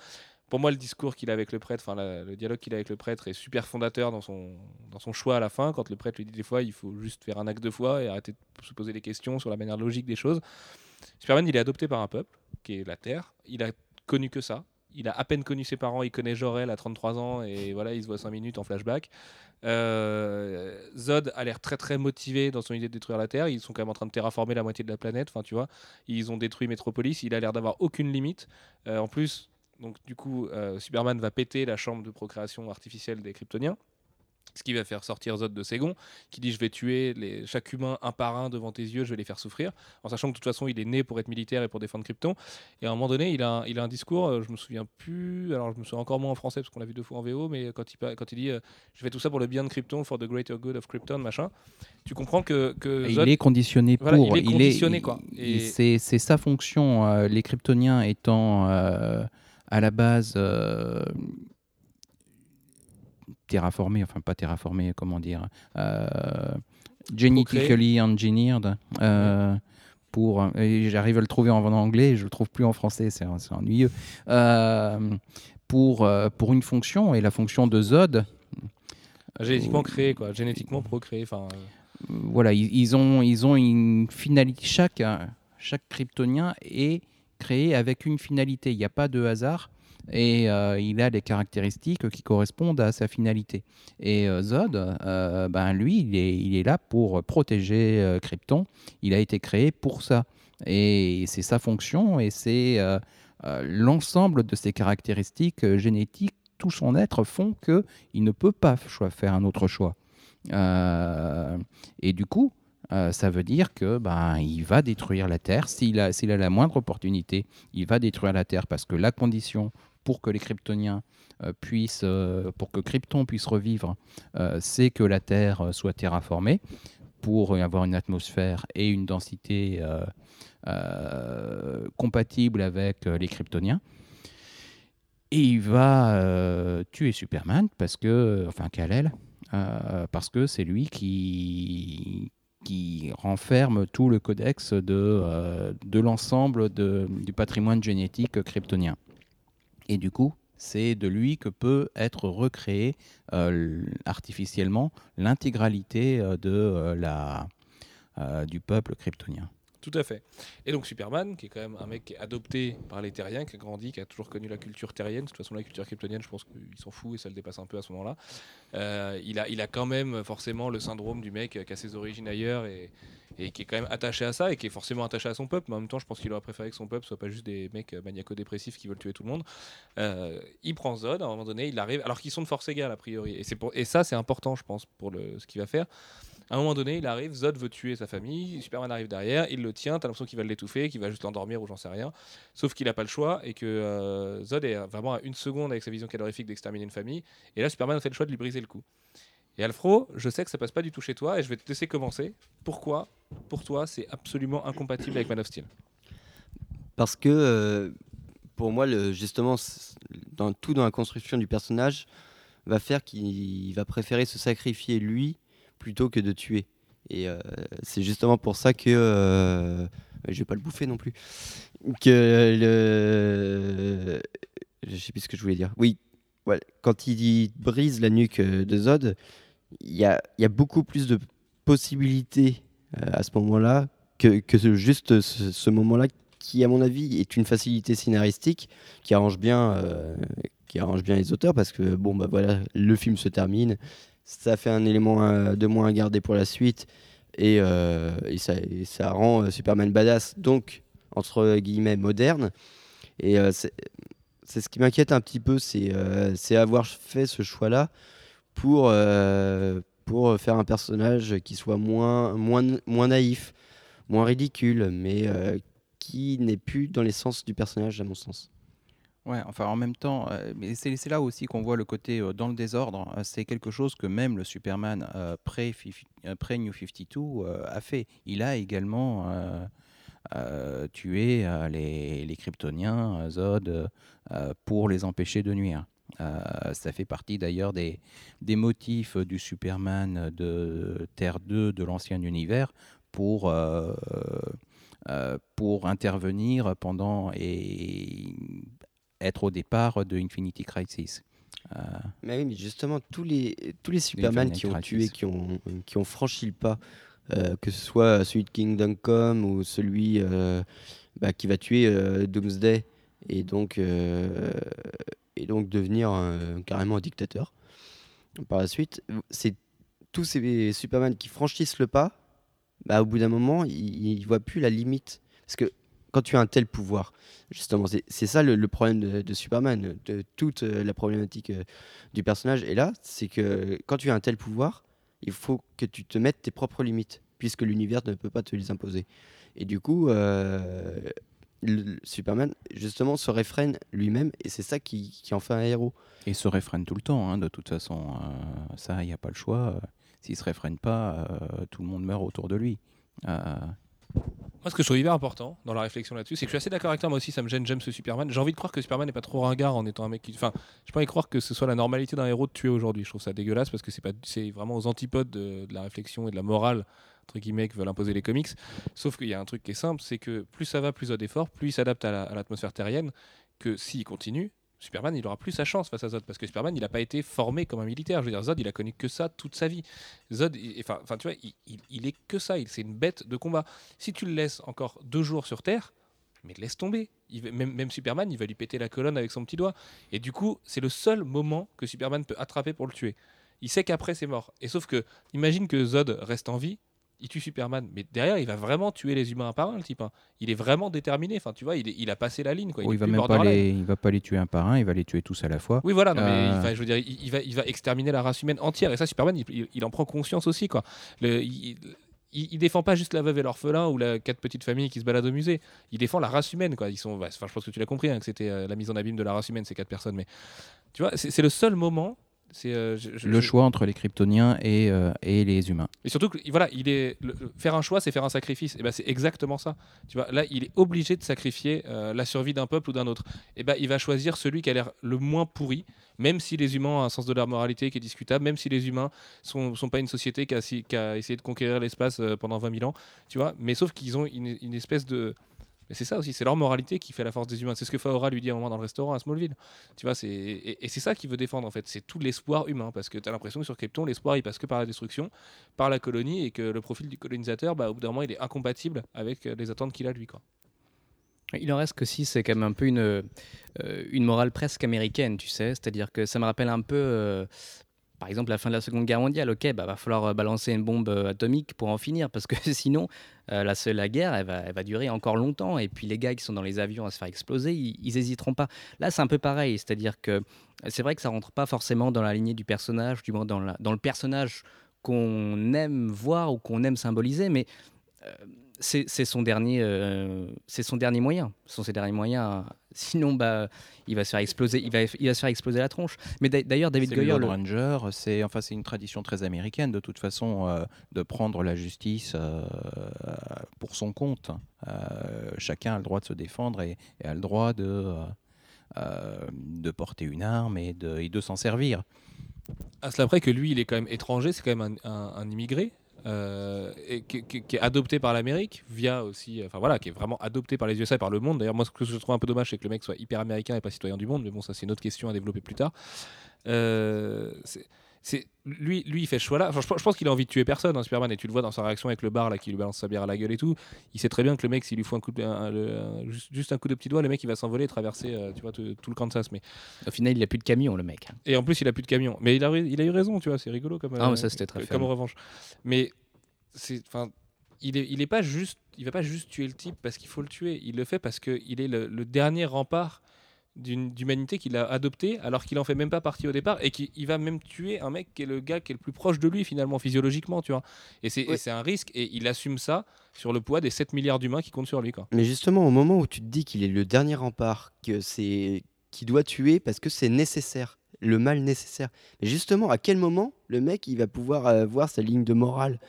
A: Pour moi, le discours qu'il a avec le prêtre, enfin le dialogue qu'il a avec le prêtre est super fondateur dans son, dans son choix à la fin. Quand le prêtre lui dit des fois, il faut juste faire un acte de foi et arrêter de se poser des questions sur la manière logique des choses. Superman, il est adopté par un peuple, qui est la Terre. Il a connu que ça. Il a à peine connu ses parents. Il connaît Jor-El à 33 ans et voilà, il se voit 5 minutes en flashback. Euh, Zod a l'air très très motivé dans son idée de détruire la Terre. Ils sont quand même en train de terraformer la moitié de la planète. Enfin, tu vois, ils ont détruit Metropolis. Il a l'air d'avoir aucune limite. Euh, en plus, donc du coup, euh, Superman va péter la chambre de procréation artificielle des Kryptoniens. Ce qui va faire sortir Zod de ses gonds, qui dit je vais tuer les, chaque humain un par un devant tes yeux, je vais les faire souffrir, en sachant que de toute façon il est né pour être militaire et pour défendre Krypton. Et à un moment donné, il a un, il a un discours, euh, je me souviens plus, alors je me souviens encore moins en français parce qu'on l'a vu deux fois en VO, mais quand il, quand il dit euh, je fais tout ça pour le bien de Krypton, for the greater good of Krypton, machin, tu comprends que, que
C: Et
A: Zod
C: il est conditionné pour.
A: Voilà, il est conditionné, quoi. Et-
C: C'est c'est sa fonction. euh, les Kryptoniens étant euh, à la base euh, terraformés, enfin pas terraformés, comment dire, euh, genetically engineered. euh, pour, et j'arrive à le trouver en anglais, je le trouve plus en français, c'est c'est ennuyeux. Pour, pour une fonction, et la fonction de Zod,
A: génétiquement créé, quoi, génétiquement procréé, enfin. euh,
C: voilà, ils, ils ont, ils ont une finalité. Chaque, chaque kryptonien est créé avec une finalité. Il n'y a pas de hasard. Et euh, il a des caractéristiques qui correspondent à sa finalité. Et euh, Zod, euh, ben lui, il est, là pour protéger Krypton. Il a été créé pour ça. Et c'est sa fonction et c'est l'ensemble de ses caractéristiques génétiques, tout son être font qu'il ne peut pas faire un autre choix. Et du coup, euh, ça veut dire que ben, il va détruire la Terre. S'il a, s'il a la moindre opportunité, il va détruire la Terre parce que la condition pour que les Kryptoniens euh, puissent, euh, pour que Krypton puisse revivre, c'est que la Terre soit terraformée pour avoir une atmosphère et une densité compatible avec les Kryptoniens. Et il va tuer Superman parce que, enfin Kal-El, parce que c'est lui qui, qui renferme tout le codex de, euh, l'ensemble du patrimoine génétique kryptonien. Et du coup, c'est de lui que peut être recréé euh, artificiellement l'intégralité euh, euh, du peuple kryptonien.
A: Tout à fait. Et donc Superman, qui est quand même un mec adopté par les terriens, qui a grandi, qui a toujours connu la culture terrienne. De toute façon, la culture kryptonienne, je pense qu'il s'en fout et ça le dépasse un peu à ce moment-là. Euh, il, a, il a quand même forcément le syndrome du mec qui a ses origines ailleurs et, qui est quand même attaché à ça et qui est forcément attaché à son peuple. Mais en même temps, je pense qu'il aurait préféré que son peuple soit pas juste des mecs maniaco-dépressifs qui veulent tuer tout le monde. Euh, il prend Zod, à un moment donné, il arrive, alors qu'ils sont de force égale a priori. Et, ça, c'est important, je pense, pour ce qu'il va faire. À un moment donné, il arrive, Zod veut tuer sa famille, Superman arrive derrière, il le tient, t'as l'impression qu'il va l'étouffer, qu'il va juste l'endormir ou j'en sais rien. Sauf qu'il n'a pas le choix et que euh, Zod est vraiment à une seconde avec sa vision calorifique d'exterminer une famille. Et là, Superman fait le choix de lui briser le cou. Et Alfro, je sais que ça passe pas du tout chez toi et je vais te laisser commencer. Pourquoi, pour toi, c'est absolument incompatible avec Man of Steel?
B: Parce que euh, pour moi, justement, dans, tout dans la construction du personnage va faire qu'il va préférer se sacrifier lui plutôt que de tuer. Et euh, c'est justement pour ça que euh, je vais pas le bouffer non plus. Que le, je sais plus ce que je voulais dire. Oui, quand il brise la nuque euh, de Zod, il y a, beaucoup plus de possibilités euh, à ce moment-là que, juste ce, ce moment-là qui, à mon avis, est une facilité scénaristique qui arrange bien, qui arrange bien les auteurs parce que bon bah voilà, le film se termine, ça fait un élément euh, de moins à garder pour la suite et, euh, ça, rend euh, Superman badass donc entre guillemets moderne et c'est ce qui m'inquiète un petit peu, c'est avoir fait ce choix-là pour, pour faire un personnage qui soit moins, moins, moins naïf, moins ridicule, mais qui n'est plus dans l'essence du personnage, à mon sens.
C: Ouais, enfin en même temps, euh, c'est là aussi qu'on voit le côté euh, dans le désordre. Euh, c'est quelque chose que même le Superman euh, pré, euh, pré New 52 euh, a fait. Il a également tué les, Kryptoniens, Zod, pour les empêcher de nuire. Ça fait partie d'ailleurs des, motifs du Superman de Terre 2 de l'ancien univers pour, pour intervenir pendant et être au départ de Infinity Crisis. Euh,
B: Mais oui, mais justement, tous les, tous les Superman qui ont tué, qui ont, qui ont franchi le pas, euh, que ce soit celui de Kingdom Come ou celui euh, bah, qui va tuer Doomsday et donc, et donc devenir carrément un dictateur par la suite, c'est tous ces Superman qui franchissent le pas, bah, au bout d'un moment, ils ne voient plus la limite. Parce que quand tu as un tel pouvoir, justement, c'est ça le, problème de, Superman, de toute euh, la problématique euh, du personnage. Et là, c'est que quand tu as un tel pouvoir, il faut que tu te mettes tes propres limites, puisque l'univers ne peut pas te les imposer. Et du coup, euh, Superman, justement, se réfrène lui-même, et c'est ça qui, en fait un héros.
C: et se réfrène tout le temps, hein, de toute façon. Ça, il n'y a pas le choix. S'il ne se réfrène pas, tout le monde meurt autour de lui.
A: Moi, ce que je trouve hyper important dans la réflexion là-dessus, c'est que je suis assez d'accord avec toi. Moi aussi, ça me gêne. J'aime ce Superman. J'ai envie de croire que Superman n'est pas trop ringard en étant un mec qui. Enfin, je envie de croire que ce soit la normalité d'un héros de tuer aujourd'hui. Je trouve ça dégueulasse parce que c'est pas, vraiment aux antipodes de, la réflexion et de la morale entre guillemets que veulent imposer les comics. Sauf qu'il y a un truc qui est simple, c'est que plus ça va, plus Zod est fort, plus il s'adapte à à l'atmosphère terrienne. Que s'il continue, Superman, il aura plus sa chance face à Zod parce que Superman, il n'a pas été formé comme un militaire. Je veux dire, Zod, il a connu que ça toute sa vie. Zod, enfin, tu vois, il, il- il est que ça. Il- C'est une bête de combat. Si tu le laisses encore deux jours sur Terre, mais laisse tomber. Il même, même Superman, il va lui péter la colonne avec son petit doigt. Et du coup, c'est le seul moment que Superman peut attraper pour le tuer. Il sait qu'après, c'est mort. Et sauf que, imagine que Zod reste en vie, il tue Superman, mais derrière, il va vraiment tuer les humains un par un, le type. hein. Il est vraiment déterminé. Enfin, tu vois, il, est- il a passé la ligne. Quoi.
C: oh, il va
A: plus
C: même pas les, il va pas les tuer un par un, il va les tuer tous à la fois.
A: Oui, voilà, non, mais
C: Euh.
A: enfin, je veux dire, il, il va, il va exterminer la race humaine entière. Et ça, Superman, il, il- il en prend conscience aussi. Quoi. Le, il, il, il défend pas juste la veuve et l'orphelin ou la quatre petites familles qui se baladent au musée. Il défend la race humaine. Quoi. Ils sont, enfin, je pense que tu l'as compris, hein, que c'était euh, la mise en abîme de la race humaine, ces quatre personnes. Mais tu vois, c'est le seul moment. Euh, je- je-
C: Le choix entre les Kryptoniens et, euh, et les humains.
A: et surtout, que, voilà, il est le- faire un choix, c'est faire un sacrifice. Et ben, c'est exactement ça. Tu vois, là, il est obligé de sacrifier euh, la survie d'un peuple ou d'un autre. Et ben, il va choisir celui qui a l'air le moins pourri, même si les humains ont un sens de leur moralité qui est discutable, même si les humains sont, sont pas une société qui a, si- qui a essayé de conquérir l'espace pendant 20 000 ans. Tu vois, mais sauf qu'ils ont une, une espèce de mais c'est ça aussi, c'est leur moralité qui fait la force des humains. C'est ce que Faora lui dit à un moment dans le restaurant à Smallville. Tu vois, c'est et, c'est ça qu'il veut défendre en fait. C'est tout l'espoir humain parce que tu as l'impression que sur Krypton, l'espoir il passe que par la destruction, par la colonie et que le profil du colonisateur, bah, au bout d'un moment, il est incompatible avec euh, les attentes qu'il a lui.
D: Il en reste que si c'est quand même un peu une, euh, une morale presque américaine, tu sais. C'est-à-dire que ça me rappelle un peu, euh, par exemple, la fin de la Seconde Guerre mondiale. Ok, bah va falloir euh, balancer une bombe euh, atomique pour en finir, parce que *laughs* sinon, euh, la, guerre, elle va, durer encore longtemps. Et puis les gars qui sont dans les avions à se faire exploser, ils, ils hésiteront pas. Là, c'est un peu pareil. C'est-à-dire que c'est vrai que ça rentre pas forcément dans la lignée du personnage, du moins dans, le personnage qu'on aime voir ou qu'on aime symboliser, mais c'est son dernier, euh, son dernier moyen. Ce sont ses derniers moyens. Sinon, bah, il va se faire exploser. Il va, il va se faire exploser la tronche. Mais d'a- d'ailleurs, David Goyer,
C: le Ranger, c'est enfin c'est une tradition très américaine de toute façon euh, de prendre la justice euh, pour son compte. Euh, chacun a le droit de se défendre et, et a le droit de de porter une arme et de, et de s'en servir.
A: À cela près que lui, il est quand même étranger, c'est quand même un, un- un immigré. Euh, et qui, est adopté par l'Amérique via aussi, enfin voilà, qui est vraiment adopté par les USA et par le monde. D'ailleurs, moi, ce que je trouve un peu dommage, c'est que le mec soit hyper américain et pas citoyen du monde. Mais bon, ça, c'est une autre question à développer plus tard. Euh, lui, lui, il fait ce choix-là. Enfin, je, pense- je pense qu'il a envie de tuer personne, hein, Superman, et tu le vois dans sa réaction avec le bar là, qui lui balance sa bière à la gueule et tout. Il sait très bien que le mec, s'il lui faut un coup de, un- le- un- juste, un coup de petit doigt, le mec, il va s'envoler et traverser, euh, tu vois, tout, tout le Kansas. Mais
D: Au final, il a plus de camion, le mec.
A: et en plus, il a plus de camion. Mais il a, il a eu raison, tu vois, c'est rigolo comme.
D: Ah,
A: euh,
D: mais ça, c'était très
A: Comme
D: fun.
A: revanche. Mais c'est, enfin, il est, il est pas juste, il va pas juste tuer le type parce qu'il faut le tuer. Il le fait parce que il est le, le dernier rempart d'humanité qu'il a adopté alors qu'il en fait même pas partie au départ et qu'il il va même tuer un mec qui est le gars qui est le plus proche de lui finalement physiologiquement tu vois et c'est
B: Ouais.
A: un risque et il assume ça sur le poids des 7 milliards d'humains qui comptent sur lui quoi
B: Mais justement, au moment où tu te dis qu'il est le dernier rempart, que c'est qui doit tuer parce que c'est nécessaire, le mal nécessaire. Mais justement, à quel moment le mec il va pouvoir euh, voir sa ligne de morale?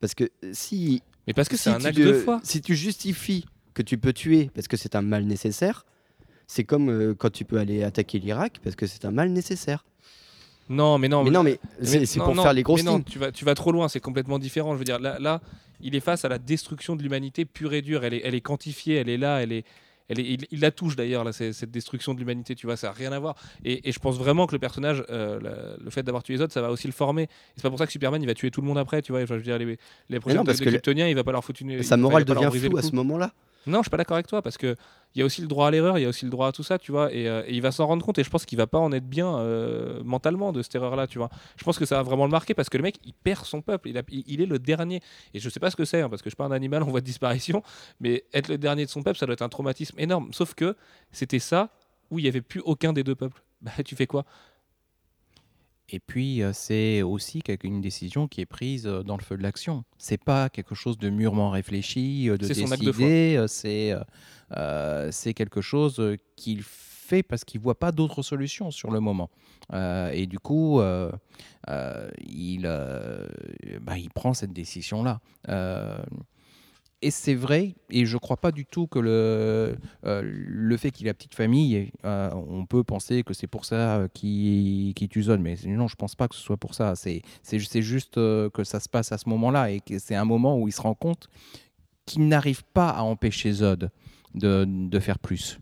B: Parce que euh, si
A: mais parce que
B: si
A: c'est un
B: tu
A: acte
B: de-
A: de foi
B: Si tu justifies que tu peux tuer parce que c'est un mal nécessaire, c'est comme euh, quand tu peux aller attaquer l'Irak parce que c'est un mal nécessaire.
A: non mais non
B: mais non, mais
A: Mais
B: c'est pour
A: non,
B: faire les grosses
A: mais non, tu vas, tu vas trop loin, c'est complètement différent. Je veux dire, là, là, il est face à la destruction de l'humanité pure et dure. Elle est, elle est quantifiée, elle est là, elle est, elle est, il, il la touche d'ailleurs, là, cette destruction de l'humanité, tu vois, ça n'a rien à voir. Et, et je pense vraiment que le personnage, euh, le fait d'avoir tué les autres, ça va aussi le former. C'est pas pour ça que Superman, il va tuer tout le monde après, tu vois. Je veux dire, les, les
B: parce
A: de
B: le-
A: Kryptoniens, il va pas leur foutre une.
B: Sa morale devient floue à ce moment-là.
A: Non, je suis pas d'accord avec toi parce que il y a aussi le droit à l'erreur, il y a aussi le droit à tout ça, tu vois, et, euh, il va s'en rendre compte et je pense qu'il va pas en être bien euh, mentalement de cette erreur-là, tu vois. Je pense que ça va vraiment le marquer parce que le mec il perd son peuple, il, est le dernier et je sais pas ce que c'est hein, parce que je suis pas un animal en voie de disparition, mais être le dernier de son peuple, ça doit être un traumatisme énorme. Sauf que c'était ça où il y avait plus aucun des deux peuples. Bah tu fais quoi?
C: Et puis, euh, c'est aussi quelque- une décision qui est prise euh, dans le feu de l'action. C'est pas quelque chose de mûrement réfléchi, euh, de
A: C'est son acte de foi.
C: décidé. euh, C'est euh, euh, c'est quelque chose euh, qu'il fait parce qu'il voit pas d'autre solution sur le moment. Euh, et du coup, euh, euh, il, euh, bah, il prend cette décision-là. Euh, et c'est vrai, et je crois pas du tout que le, euh, le fait qu'il a petite famille, euh, on peut penser que c'est pour ça euh, qu'il qu'il tue Zod, mais non, je pense pas que ce soit pour ça. C'est juste que ça se passe à ce moment-là et que c'est un moment où il se rend compte qu'il n'arrive pas à empêcher Zod de, de faire plus.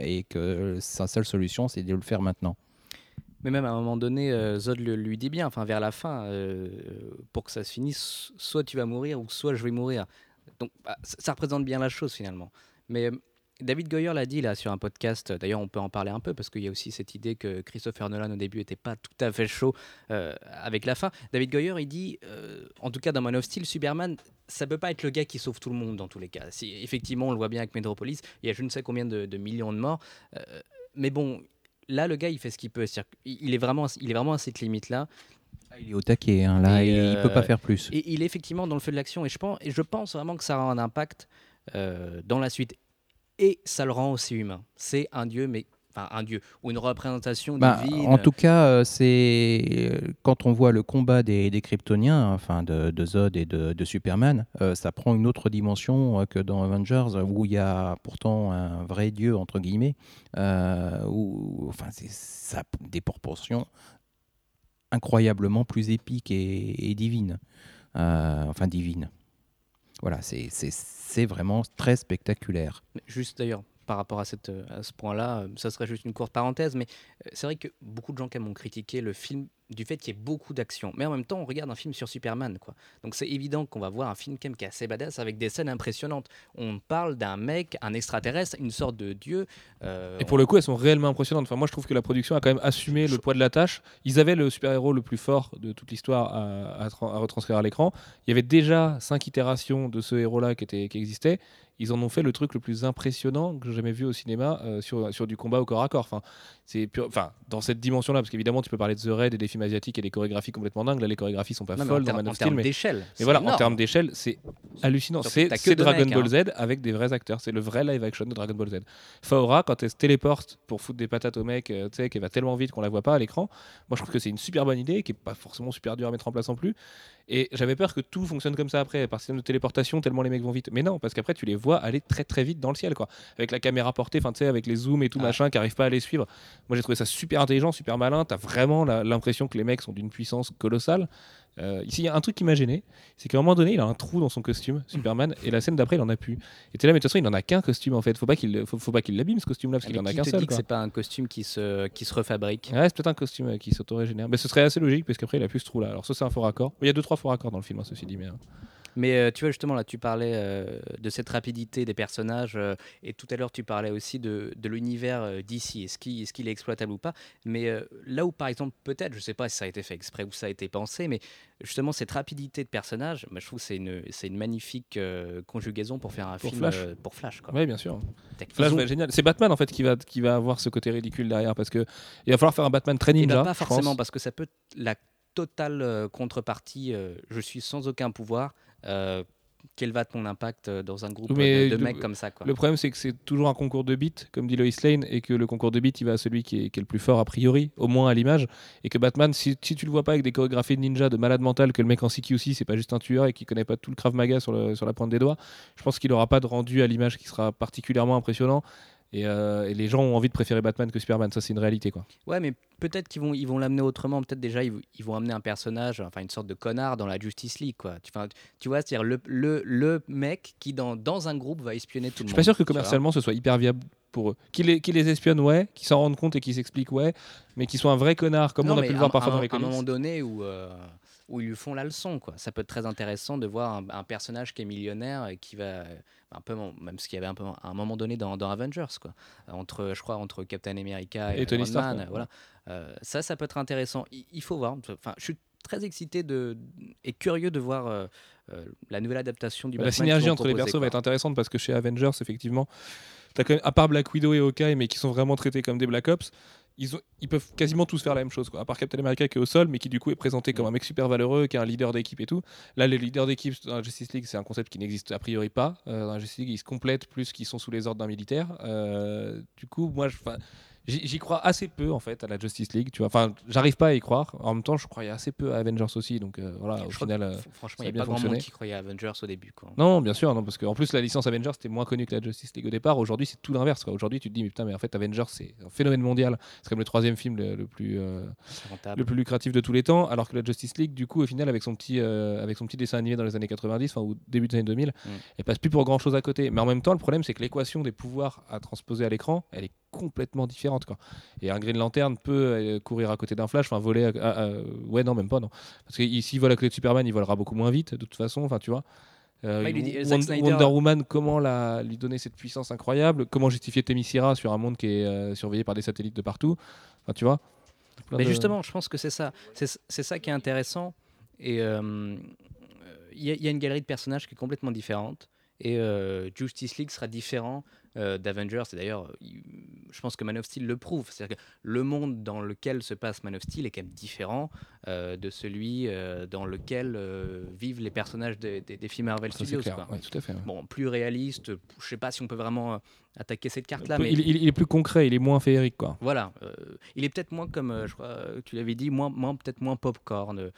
C: Et que sa seule solution, c'est de le faire maintenant.
D: Mais même à un moment donné, Zod lui dit bien, enfin vers la fin, pour que ça se finisse, soit tu vas mourir ou soit je vais mourir. Donc bah, ça, représente bien la chose finalement. Mais euh, David Goyer l'a dit là sur un podcast, d'ailleurs on peut en parler un peu parce qu'il y a aussi cette idée que Christopher Nolan au début n'était pas tout à fait chaud euh, avec la fin. David Goyer il dit, euh, en tout cas dans Man of Steel, Superman, ça peut pas être le gars qui sauve tout le monde dans tous les cas. Si, effectivement on le voit bien avec Metropolis, il y a je ne sais combien de, millions de morts. Euh, mais bon, là le gars il fait ce qu'il peut. Qu'il- Il est vraiment, il est vraiment à cette limite là.
C: Il est au taquet, hein, là,
D: Et,
C: il, il peut pas
D: euh,
C: faire plus.
D: Et il est effectivement dans le feu de l'action. Et je pense, et je pense vraiment que ça aura un impact euh, dans la suite. Et ça le rend aussi humain. C'est un dieu, mais enfin un dieu ou une représentation
C: Bah,
D: divine.
C: en tout cas, euh, c'est quand on voit le combat des, des Kryptoniens, enfin de, de Zod et de, de Superman, euh, ça prend une autre dimension que dans Avengers, où il y a pourtant un vrai dieu entre guillemets, où enfin ça a des proportions incroyablement plus épiques et, divines, Euh, enfin divines. Voilà, c'est vraiment très spectaculaire.
D: Juste d'ailleurs, par rapport à, euh, à ce point-là, euh, ça serait juste une courte parenthèse, mais c'est vrai que beaucoup de gens quand même ont critiqué le film du fait qu'il y ait beaucoup d'action. Mais en même temps, on regarde un film sur Superman, quoi. Donc c'est évident qu'on va voir un film quand même qui est assez badass avec des scènes impressionnantes. On parle d'un mec, un extraterrestre, une sorte de dieu. euh,
A: Et pour le coup, elles sont réellement impressionnantes. Enfin, moi, je trouve que la production a quand même assumé le poids de la tâche. Ils avaient le super-héros le plus fort de toute l'histoire à, à tra- à retranscrire à l'écran. Il y avait déjà cinq itérations de ce héros-là qui, étaient- qui existaient. Ils en ont fait le truc le plus impressionnant que j'ai jamais vu au cinéma euh, sur, sur du combat au corps à corps. Enfin, c'est pur- enfin, dans cette dimension-là, parce qu'évidemment, tu peux parler de The Raid et des films asiatiques et des chorégraphies complètement dingues. Là, les chorégraphies sont pas
D: non,
A: folles
D: en
A: dans Man
D: en
A: of Steel, mais
D: d'échelle.
A: mais voilà, en termes d'échelle, c'est hallucinant. C'est Dragon Ball
D: hein.
A: Z avec des vrais acteurs. C'est le vrai live action de Dragon Ball Z. Faora, quand elle se téléporte pour foutre des patates au mec, euh, tu sais, qu'elle va tellement vite qu'on la voit pas à l'écran, moi je trouve que c'est une super bonne idée, qui est pas forcément super dure à mettre en place non plus. Et j'avais peur que tout fonctionne comme ça après, par système de téléportation, tellement les mecs vont vite. Mais non, parce qu'après tu les vois aller très très vite dans le ciel, quoi. Avec la caméra portée, enfin tu sais, avec les zooms et tout
D: Ah.
A: machin, qui arrivent pas à les suivre. Moi j'ai trouvé ça super intelligent, super malin. T'as vraiment l'impression que les mecs sont d'une puissance colossale. Euh, ici, il y a un truc qui m'a gêné, c'est qu'à un moment donné, il a un trou dans son costume, Superman, et la scène d'après, il en a plus. Et t'es là, mais de toute façon, il en a qu'un costume en fait. Faut pas qu'il, faut, faut pas qu'il l'abîme ce costume-là, parce qu'il en a
D: qui
A: qu'un seul.
D: que c'est pas un costume qui se, qui se refabrique
A: Ouais, c'est peut-être un costume euh, qui s'auto-régénère. Mais ce serait assez logique, parce qu'après, il a plus ce trou-là. Alors, ça, c'est un faux raccord. Il y a deux, trois faux raccords dans le film, hein, ceci dit. Mais, euh,
D: Mais euh, tu vois, justement, là, tu parlais euh, de cette rapidité des personnages, euh, et tout à l'heure, tu parlais aussi de, de l'univers d'ici. Est-ce qu'il est, qu'il est exploitable ou pas? Mais là où, par exemple, peut-être, je sais pas si ça a été fait exprès ou ça a été pensé, mais justement, cette rapidité de personnages, bah, je trouve que c'est une, une magnifique conjugaison pour faire un
A: Pour
D: film
A: Flash.
D: pour Flash.
A: Ouais, bien sûr. Flash être génial. C'est Batman en fait qui va, qui va avoir ce côté ridicule derrière, parce que il va falloir faire un Batman très
D: Et
A: ninja.
D: bah, pas forcément, parce que ça peut être la totale euh, contrepartie. euh, je suis sans aucun pouvoir. Euh, quel va être mon impact euh, dans un groupe
A: Mais
D: de, de
A: le-
D: mecs comme ça quoi.
A: Le problème, c'est que c'est toujours un concours de beats, comme dit Lois Lane, et que le concours de beats, il va à celui qui est, qui est le plus fort a priori, au moins à l'image. Et que Batman, si, si tu le vois pas avec des chorégraphies de ninja de malade mental, que le mec en CQC, c'est pas juste un tueur et qui connaît pas tout le Krav Maga sur, le- sur la pointe des doigts, je pense qu'il aura pas de rendu à l'image qui sera particulièrement impressionnant. Et, euh, et les gens ont envie de préférer Batman que Superman, ça c'est une réalité quoi.
D: Ouais, mais peut-être qu'ils vont ils vont l'amener autrement. Peut-être déjà ils, ils vont amener un personnage, enfin une sorte de connard dans la Justice League quoi. Tu, enfin, tu vois, c'est-à-dire le, le, le mec qui dans, dans un groupe va espionner tout
A: Je
D: le
A: suis
D: monde.
A: pas sûr que commercialement ce soit hyper viable pour eux. Qu'ils les, qu'ils les espionnent, ouais, qu'ils s'en rendent compte et qu'ils s'expliquent, ouais, mais qu'ils soient un vrai connard, comme
D: Non,
A: on a pu le voir parfois dans les
D: À un moment donné où euh, où ils lui font la leçon quoi. Ça peut être très intéressant de voir un, un personnage qui est millionnaire et qui va euh, un peu même ce qu'il y avait un peu à un moment donné dans, dans Avengers quoi. Entre je crois entre Captain America et,
A: Et Tony Stark, ouais.
D: voilà. Euh, ça ça peut être intéressant. Il, il faut voir. Enfin, je suis très excité de et curieux de voir euh, euh, la nouvelle adaptation du
A: La
D: Batman
A: synergie entre les persos va être intéressante parce que chez Avengers, effectivement, quand même, à part Black Widow et Hawkeye, mais qui sont vraiment traités comme des Black Ops, ils, peuvent quasiment tous faire la même chose. Quoi. À part Captain America qui est au sol, mais qui du coup est présenté comme un mec super valeureux, qui est un leader d'équipe et tout. Là, les leaders d'équipe dans la Justice League, c'est un concept qui n'existe a priori pas. Euh, dans la Justice League, ils se complètent plus qu'ils sont sous les ordres d'un militaire. Euh, du coup, moi, je. J'y crois assez peu en fait à la Justice League, tu vois. Enfin, j'arrive pas à y croire. En même temps, je croyais assez peu à Avengers aussi, donc euh, voilà. Au
D: Je
A: final, euh,
D: franchement, il
A: a bien
D: a pas grand monde qui croyait à Avengers au début quoi.
A: non, bien sûr, non, parce qu'en plus la licence Avengers c'était moins connu que la Justice League au départ. Aujourd'hui, c'est tout l'inverse. quoi. Aujourd'hui, tu te dis, mais putain, mais en fait, Avengers c'est un phénomène mondial. C'est comme le troisième film le, le plus euh, le plus lucratif de tous les temps, alors que la Justice League, du coup, au final, avec son petit avec son petit dessin animé dans les années 90, enfin au début des années 2000,
D: Mm.
A: elle passe plus pour grand chose à côté. Mais en même temps, le problème, c'est que l'équation des pouvoirs à transposer à l'écran, elle est complètement différente. Quoi. Et un Green Lantern peut euh, courir à côté d'un Flash, enfin voler. à- à- à- ouais, non, même pas, non. Parce que s'il vole à côté de Superman, il volera beaucoup moins vite, de toute façon. Enfin, tu vois. Euh,
D: Ouais, il lui dit-
A: Won-
D: Zack Snyder-
A: Wonder Woman, comment la, lui donner cette puissance incroyable? Comment justifier Themyscira sur un monde qui est euh, surveillé par des satellites de partout? Enfin, tu vois.
D: Mais
A: de-
D: justement, je pense que c'est ça. C'est ça qui est intéressant. Et euh, il y, a- il y a une galerie de personnages qui est complètement différente. Et euh, Justice League sera différent euh, d'Avengers. Et d'ailleurs, il- je pense que Man of Steel le prouve. C'est-à-dire que le monde dans lequel se passe Man of Steel est quand même différent euh, de celui euh, dans lequel vivent les personnages des, des- des films Marvel
A: Ça, c'est
D: Studios.
A: clair.
D: quoi.
A: Ouais, tout à fait. ouais.
D: Bon, plus réaliste. Je sais pas si on peut vraiment attaquer cette carte-là. Mais
A: il, il- il est plus concret, il est moins féerique, quoi.
D: voilà, il est peut-être moins comme, je crois, tu l'avais dit, moins, moins peut-être moins popcorn,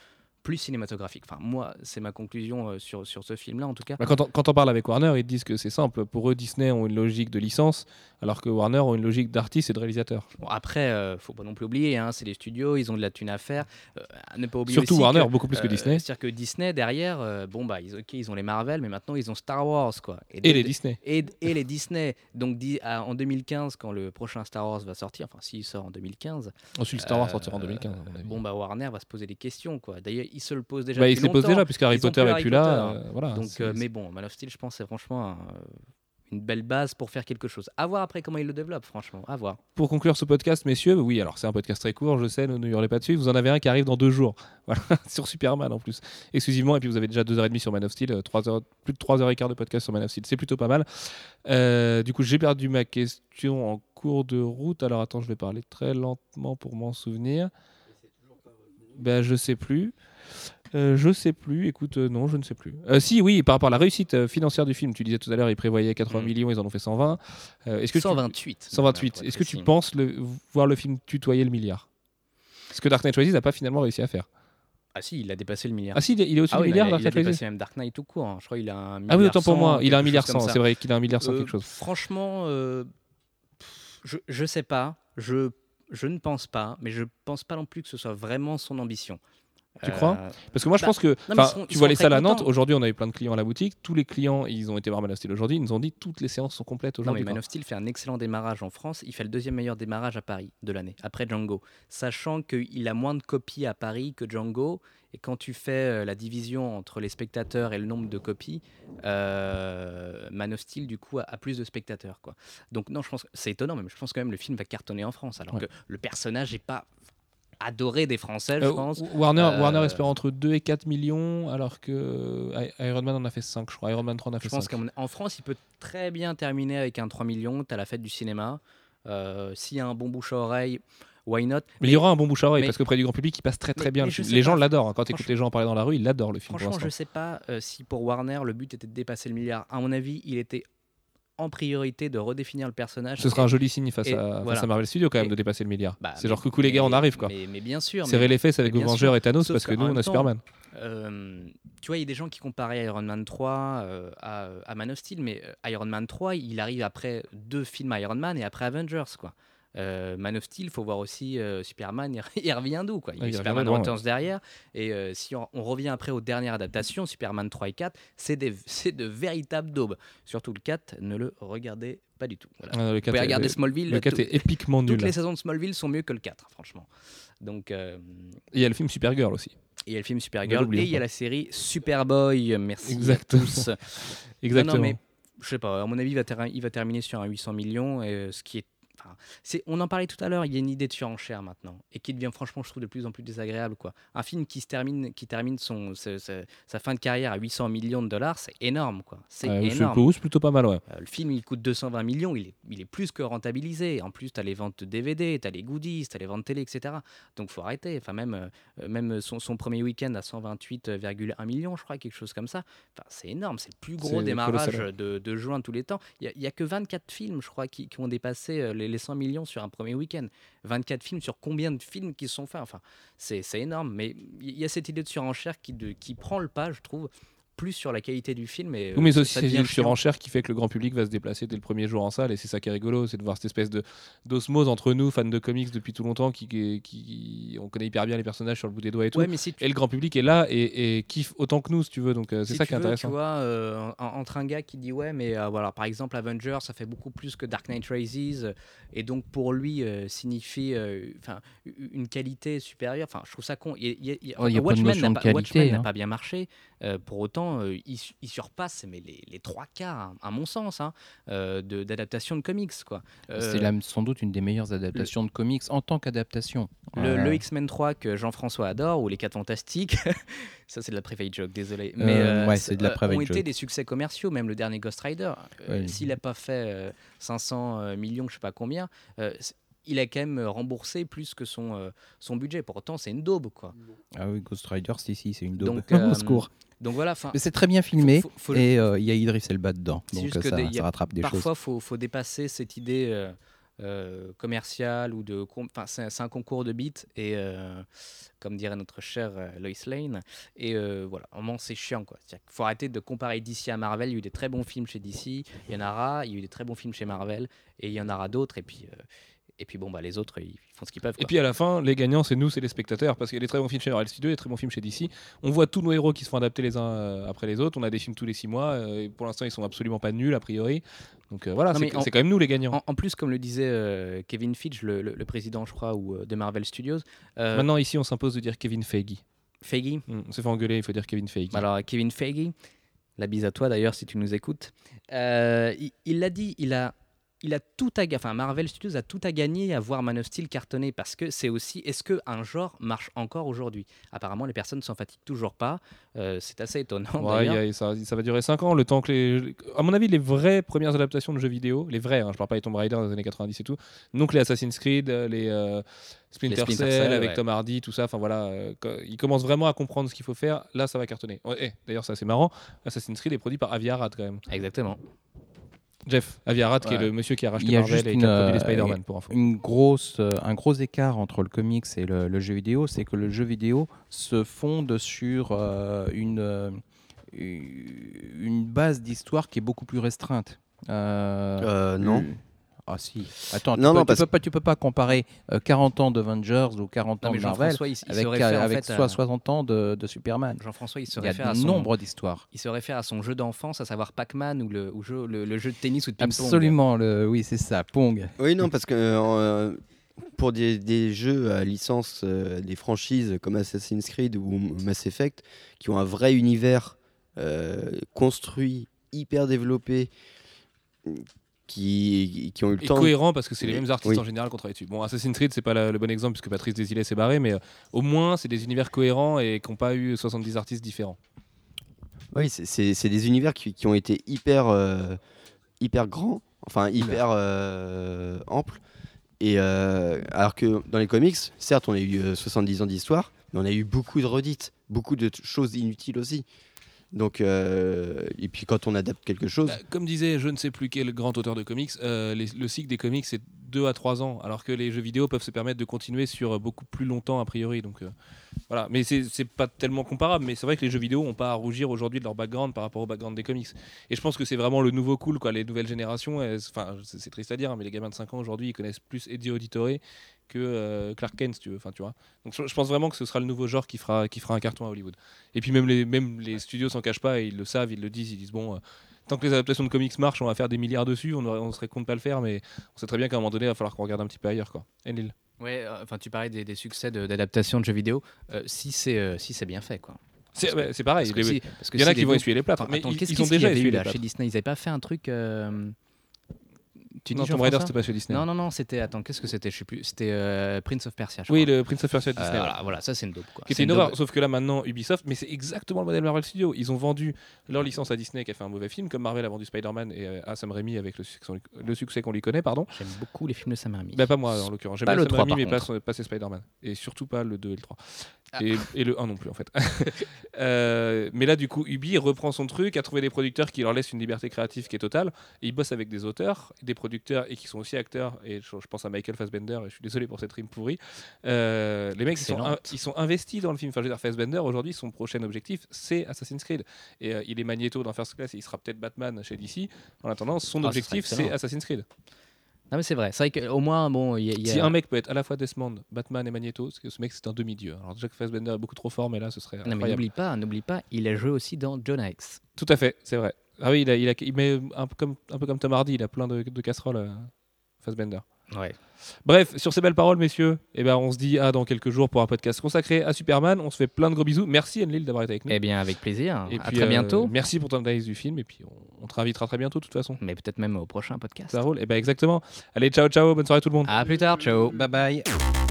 D: plus cinématographique. Enfin, moi, c'est ma conclusion euh, sur, sur ce film-là, en tout cas.
A: Bah, Quand on, quand on parle avec Warner, ils disent que c'est simple. Pour eux, Disney ont une logique de licence, alors que Warner ont une logique d'artiste et de réalisateur.
D: Bon, après, euh, faut pas non plus oublier, hein, c'est les studios, ils ont de la thune à faire. Euh, ne pas oublier
A: Surtout
D: aussi
A: Warner,
D: que,
A: beaucoup plus que
D: euh,
A: Disney.
D: C'est-à-dire que Disney, derrière, bon, bah, ils, ils ont les Marvel, mais maintenant, ils ont Star Wars, quoi.
A: Et les Disney.
D: et, et les Disney. Donc, di- à- en 2015, quand le prochain Star Wars va sortir, enfin, s'il sort en 2015,
A: Ensuite, Star Wars sortira en 2015, à mon avis.
D: bon, bah, Warner va se poser des questions, quoi. D'ailleurs, il se le pose déjà.
A: Bah, il se les pose déjà, puisque Harry Potter
D: plus
A: est
D: Harry
A: plus là.
D: Potter.
A: euh, voilà,
D: Donc, euh, mais bon, Man of Steel, je pense, c'est franchement un- une belle base pour faire quelque chose. À voir après comment il le développe, franchement. À voir.
A: Pour conclure ce podcast, messieurs, oui, alors c'est un podcast très court, je sais, ne, ne hurlez pas dessus. Vous en avez un qui arrive dans deux jours, *laughs* voilà, sur Superman en plus, exclusivement. Et puis vous avez déjà deux heures et demie sur Man of Steel, euh, trois heures, plus de trois heures et quart de podcast sur Man of Steel, c'est plutôt pas mal. Euh, du coup, j'ai perdu ma question en cours de route. Alors attends, je vais parler très lentement pour m'en souvenir. Ben, je sais plus. Euh, je sais plus. Écoute, euh, non, je ne sais plus. Euh, si, oui, par rapport à la réussite euh, financière du film, tu disais tout à l'heure, ils prévoyaient 80
D: Mm.
A: millions, ils en ont fait 120. Euh, Est-ce que tu-
D: 128.
A: 128.
D: pour être
A: Est-ce que tu penses le, voir le film tutoyer le milliard? Ce que Dark Knight Rises n'a pas finalement réussi à faire.
D: Ah si, il a dépassé le milliard.
A: Ah si, il est- au-dessus
D: Ah
A: du
D: oui,
A: milliard, Dark
D: il a
A: Knight Rises?
D: dépassé même Dark Knight tout court. hein. Je crois qu'il a un
A: Ah oui,
D: milliard
A: autant pour moi, il a un milliard
D: chose comme
A: 100,
D: ça.
A: c'est vrai qu'il a un milliard 100
D: Euh,
A: quelque chose.
D: Franchement, euh, je, je sais pas. Je, je ne pense pas, mais je pense pas non plus que ce soit vraiment son ambition.
A: Tu crois
D: Euh,
A: Parce que moi, je
D: Bah,
A: pense que.
D: non, seront-
A: tu vois les salles à Nantes. Aujourd'hui, on a eu plein de clients à la boutique. Tous les clients, ils ont été voir Man of Steel aujourd'hui. Ils nous ont dit toutes les séances sont complètes
D: Non, mais
A: aujourd'hui.
D: Man of Steel fait un excellent démarrage en France. Il fait le deuxième meilleur démarrage à Paris de l'année, après Django. Sachant qu'il a moins de copies à Paris que Django. Et quand tu fais euh, la division entre les spectateurs et le nombre de copies, euh, Man of Steel, du coup, a, a plus de spectateurs. Quoi. Donc, non, je pense que c'est étonnant, mais je pense quand même que le film va cartonner en France. Alors
A: Ouais.
D: que le personnage n'est pas adoré des Français, je
A: Euh,
D: pense.
A: Warner,
D: Euh,
A: Warner espère entre 2 et 4 millions, alors que I- Iron Man en a fait 5, je crois. Iron Man 3 en a fait
D: Je pense
A: 5.
D: qu'en en France, il peut très bien terminer avec un 3 millions. Tu as la fête du cinéma. Euh, S'il y a un bon bouche à oreille, why not?
A: Mais il y aura un bon bouche à oreille
D: mais-
A: parce qu'auprès du grand public, il passe très très
D: mais-
A: bien. le film. Les gens l'adorent. hein. Quand tu écoutes les gens en parler dans la rue, ils l'adorent le film.
D: Franchement, je
A: l'instant.
D: sais pas euh, si pour Warner, le but était de dépasser le milliard. À mon avis, il était en priorité de redéfinir le personnage.
A: Ce sera un joli signe face,
D: et
A: à, face
D: voilà.
A: à Marvel Studios quand même
D: Et-
A: de dépasser le milliard.
D: Bah,
A: c'est genre coucou les gars, on arrive quoi.
D: Mais, mais bien sûr.
A: Serrer les fesses avec Avengers et Thanos
D: Sauf
A: parce que nous on a
D: temps,
A: Superman.
D: euh, tu vois, il y a des gens qui comparaient Iron Man 3 euh, à, à Man of Steel, mais euh, Iron Man 3, il arrive après deux films Iron Man et après Avengers, quoi. Euh, Man of Steel, faut voir aussi euh, Superman, il, *laughs* revient d'où quoi? Il y a
A: Ouais, il
D: Superman
A: loin,
D: Returns derrière, et euh, si on, on revient après aux dernières adaptations, Superman 3 et 4, *laughs* c'est de véritables daubes. Surtout le 4, ne le regardez pas du tout. Voilà.
A: Ah, le
D: Vous
A: 4
D: pouvez
A: est-
D: regarder Smallville,
A: le 4
D: tout-
A: est épiquement nul.
D: toutes les saisons de Smallville sont mieux que le 4, franchement. Donc, euh,
A: Il y a le film Supergirl aussi.
D: et il y a le film Supergirl et il y a la série Superboy. Merci
A: Exactement.
D: à tous.
A: Exactement. *laughs*
D: Non, non, mais je sais pas. À mon avis, il va, ter- il va terminer sur un 800 millions, et, ce qui est. c'est, on en parlait tout à l'heure. Il y a une idée de surenchère maintenant, et qui devient franchement, je trouve, de plus en plus désagréable. Quoi. Un film qui se termine, qui termine son, sa- sa- sa fin de carrière à 800 millions de dollars, c'est énorme, quoi. C'est énorme.
A: plutôt- pas mal, ouais.
D: Euh, le film, il coûte 220 millions, il est, il est plus que rentabilisé. En plus, tu as les ventes de DVD, tu as les goodies, tu as les ventes télé, etc. Donc, faut arrêter. Enfin, même, euh, même son, son premier week-end à 128,1 millions, je crois, quelque chose comme ça. Enfin, c'est énorme. C'est le plus gros
A: C'est
D: démarrage de, de juin de tous les temps. Il n'y a, que 24 films, je crois, qui, qui ont dépassé euh, les, les 100 millions sur un premier week-end. 24 films sur combien de films qui sont faits? Enfin, c'est c'est énorme. Mais il y a cette idée de surenchère qui, de, qui prend le pas, je trouve, plus sur la qualité du film. Et,
A: Oui, mais
D: euh,
A: aussi c'est une surenchère qui fait que le grand public va se déplacer dès le premier jour en salle et c'est ça qui est rigolo, c'est de voir cette espèce d'osmose entre nous, fans de comics depuis tout longtemps, qui, qui, qui- on connaît hyper bien les personnages sur le bout des doigts et tout.
D: Ouais, mais si tu
A: Et le grand public est là et, et kiffe autant que nous, si tu veux. Donc euh, c'est
D: Si
A: ça qui est intéressant.
D: Tu vois, euh, en- entre un gars qui dit ouais, mais euh, voilà, par exemple, Avengers, ça fait beaucoup plus que Dark Knight Rises, et donc pour lui euh, signifie enfin une qualité supérieure. Enfin, je trouve ça con. Il y a- il y a-
C: Oh, y a
D: Watchmen n'a pas,
C: hein.
D: pas bien marché. pour autant, euh, il, su- il surpasse mais les, les trois quarts, hein, à mon sens, hein, euh, de- d'adaptation de comics, quoi.
C: C'est
D: Euh,
C: la- sans doute une des meilleures adaptations de comics en tant qu'adaptation.
D: Le, le X-Men 3 que Jean-François adore, ou les 4 Fantastiques, *laughs* ça c'est de la private joke, désolé. Mais
C: ouais, c'est de la private
D: ont été des succès commerciaux, même le dernier Ghost Rider.
C: Ouais.
D: S'il n'a pas fait euh, 500 euh, millions, je sais pas combien, il a quand même remboursé plus que son, euh, son budget. Pour autant, c'est une daube, quoi.
C: Ah oui, Ghost Rider, si, si, c'est une daube.
D: Donc, *laughs* euh,
C: Au secours.
D: Donc voilà.
C: Mais c'est très bien filmé
D: faut- faut- faut-
C: et euh, il y a Idris Elba dedans. Donc ça,
D: des- a-
C: rattrape des choses.
D: Parfois, il faut, dépasser cette idée euh, euh, commerciale ou de. Enfin, c'est un concours de beats et, comme dirait notre chère euh, Lois Lane. Et voilà, au moment, c'est chiant quoi. Il faut arrêter de comparer DC à Marvel. Il y a eu des très bons films chez DC, il y en aura. Il y a eu des très bons films chez Marvel et il y en aura d'autres. Et puis. Et puis bon, bah, les autres, ils font ce qu'ils peuvent.
A: Et puis à la fin, les gagnants, c'est nous, c'est les spectateurs, parce qu'il y a des très bons films chez Marvel Studios, des très bons films chez DC. On voit tous nos héros qui se font adapter les uns euh, après les autres. On a des films tous les six mois. euh, et pour l'instant, ils sont absolument pas nuls a priori. Donc euh, voilà, c'est quand même nous les gagnants.
D: En, en plus, comme le disait euh, Kevin Feige, le, le- le président, je crois, ou de Marvel Studios, euh,
A: Maintenant, ici, on s'impose de dire Kevin Feige.
D: Feige,
A: Hmm, on s'est fait engueuler, il faut dire Kevin Feige.
D: Alors, Kevin Feige, la bise à toi d'ailleurs si tu nous écoutes, il l'a dit, il a, il a tout à enfin Marvel Studios a tout à gagner à voir Man of Steel cartonner parce que c'est aussi, est-ce que un genre marche encore aujourd'hui? Apparemment, les personnes s'en fatiguent toujours pas. Euh, c'est assez étonnant.
A: Ouais, y a- ça, ça va durer 5 ans, le temps que les. À mon avis, les vraies premières adaptations de jeux vidéo, les vraies, hein, je parle pas des Tomb Raider des années 90 et tout, donc les Assassin's Creed, euh, les euh, Splinter,
D: Les Splinter
A: Cell,
D: Cell,
A: avec
D: ouais.
A: Tom Hardy, tout ça, enfin voilà, euh, ils commencent vraiment à comprendre ce qu'il faut faire, là ça va cartonner. Ouais, eh, D'ailleurs, ça c'est marrant, Assassin's Creed est produit par Avi Arad quand même.
D: Exactement.
A: Jeff, Avi Arad qui est le monsieur qui a
C: Il
A: racheté
C: y a
A: Marvel
C: juste
A: et
C: une,
A: qui a produit les
C: euh,
A: Spider-Man pour info.
C: Une grosse, euh, un gros écart entre le comics et le, le jeu vidéo, c'est que le jeu vidéo se fonde sur euh, une, une base d'histoire qui est beaucoup plus restreinte. Euh,
B: Euh, non.
C: Ah si. Attends,
B: Non,
C: tu,
B: non,
C: peux,
B: parce-
C: tu peux pas, tu peux pas comparer euh, 40 ans d'Avengers ou 40
D: Non,
C: ans de Marvel
D: il, il
C: avec,
D: réfère
C: euh,
D: en
C: avec
D: fait
C: soit
D: à-
C: 60 ans de, de Superman.
D: Jean-François, il se
C: Il y a
D: réfère à
C: de
D: son
C: nombre d'histoires.
D: Il se réfère à son jeu d'enfance, à savoir Pac-Man ou le, ou jeu- le, le jeu de tennis ou de ping-pong.
C: Absolument, le, oui, c'est ça, Pong.
B: Oui, non, parce que euh, pour des, des jeux à licence, euh, des franchises comme Assassin's Creed ou Mass Effect, qui ont un vrai univers euh, construit, hyper développé, qui, qui ont eu le
A: Et
B: temps.
A: cohérent parce que c'est les mêmes artistes
B: Oui.
A: en général qu'on travaille dessus. Bon, Assassin's Creed, c'est pas la- le bon exemple puisque Patrice Desilets s'est barré, mais euh, au moins, c'est des univers cohérents et qui n'ont pas eu 70 artistes différents.
B: Oui, c'est- des univers qui, qui ont été hyper, euh, hyper grands, enfin hyper euh, amples. Et alors que dans les comics, certes, on a eu euh, 70 ans d'histoire, mais on a eu beaucoup de redites, beaucoup de choses inutiles aussi. Donc, euh, et puis quand on adapte quelque chose,
A: Bah, comme disait je ne sais plus quel grand auteur de comics, euh, le cycle des comics c'est 2 à 3 ans, alors que les jeux vidéo peuvent se permettre de continuer sur euh, beaucoup plus longtemps a priori. Donc euh, voilà, mais c'est pas tellement comparable, mais c'est vrai que les jeux vidéo ont pas à rougir aujourd'hui de leur background par rapport au background des comics. Et je pense que c'est vraiment le nouveau cool, quoi. Les nouvelles générations, enfin c'est triste à dire, hein, mais les gamins de 5 ans aujourd'hui ils connaissent plus Eddie Auditore que euh, Clark Kent, si tu veux. Enfin, tu vois. Donc je, je pense vraiment que ce sera le nouveau genre qui fera, qui fera un carton à Hollywood. Et puis même les, même les studios s'en cachent pas et ils le savent, ils le disent, ils disent bon. euh, Tant que les adaptations de comics marchent, on va faire des milliards dessus. On, serait con de pas le faire, mais on sait très bien qu'à un moment donné, il va falloir qu'on regarde un petit peu ailleurs, quoi. Enlil.
D: Ouais, euh, enfin, tu parlais des, des succès d'adaptation de, jeux vidéo. Euh, si c'est euh, si c'est bien fait, quoi.
A: C'est pareil.
D: Parce que
A: les-
D: si- parce que
A: Il y en a
D: si
A: qui vont essuyer les plâtres,
D: Attends,
A: mais
D: attends,
A: ils, ont déjà
D: eu là chez Disney Ils n'avaient pas fait un truc. euh, Tu dis
A: Non, Tomb Raider, c'était pas chez Disney.
D: Non, non, non, c'était. Attends, qu'est-ce que c'était? Je sais plus. C'était euh, Prince of Persia. Je
A: Oui,
D: crois.
A: le Prince of Persia de
D: Euh,
A: Disney. ouais.
D: voilà, voilà, ça c'est une dope. Quoi.
A: Qui était une horreur, sauf que là maintenant Ubisoft, mais c'est exactement le modèle Marvel Studios. Ils ont vendu leur licence à Disney qui a fait un mauvais film, comme Marvel a vendu Spider-Man et euh, à Sam Raimi avec le succès, le succès qu'on lui connaît, pardon.
D: J'aime beaucoup les films de Sam Raimi.
A: Bah pas moi en l'occurrence, j'aime
D: Pas le
A: Sam
D: 3,
A: Raimi, mais pas, pas Spider-Man. Et surtout pas le 2 et le 3.
D: Ah.
A: Et, et le 1 non plus en fait. *laughs* Euh, mais là du coup Ubi reprend son truc, a trouvé des producteurs qui leur laissent une liberté créative qui est totale. Et ils bossent avec des auteurs, des producteurs et qui sont aussi acteurs. Et je, je pense à Michael Fassbender, et je suis désolé pour cette rime pourrie. Euh, les mecs ils sont, ils investis dans le film. Enfin je veux dire Fassbender aujourd'hui son prochain objectif c'est Assassin's Creed. Et euh, il est Magneto dans First Class et il sera peut-être Batman chez DC. En attendant son
D: Ah,
A: objectif c'est. Assassin's Creed.
D: Non, mais c'est vrai. C'est vrai qu'au moins, bon, il y a. y a-
A: Si un mec peut être à la fois Desmond, Batman et Magneto, parce que ce mec c'est un demi-dieu. Alors que Fassbender est beaucoup trop fort, mais là ce serait
D: Non, mais n'oublie pas, n'oublie pas, il a joué aussi dans John X.
A: Tout à fait, c'est vrai. Ah oui, il, a, il, a- il met un peu comme, un peu comme Tom Hardy, il a plein de, de casseroles, euh, Fassbender.
D: Ouais.
A: Bref, sur ces belles paroles, messieurs, eh ben, on se dit à dans quelques jours pour un podcast consacré à Superman. On se fait plein de gros bisous. Merci Enlil d'avoir été avec nous.
D: Eh bien, avec plaisir.
A: Et
D: à
A: puis,
D: très
A: euh,
D: bientôt.
A: Merci pour ton analyse du film et puis on, on te réinvitera très bientôt de toute façon.
D: Mais peut-être même au prochain podcast.
A: Ça roule Et ben exactement. Allez, ciao ciao, bonne soirée tout le monde.
D: À plus tard, ciao.
C: Bye bye.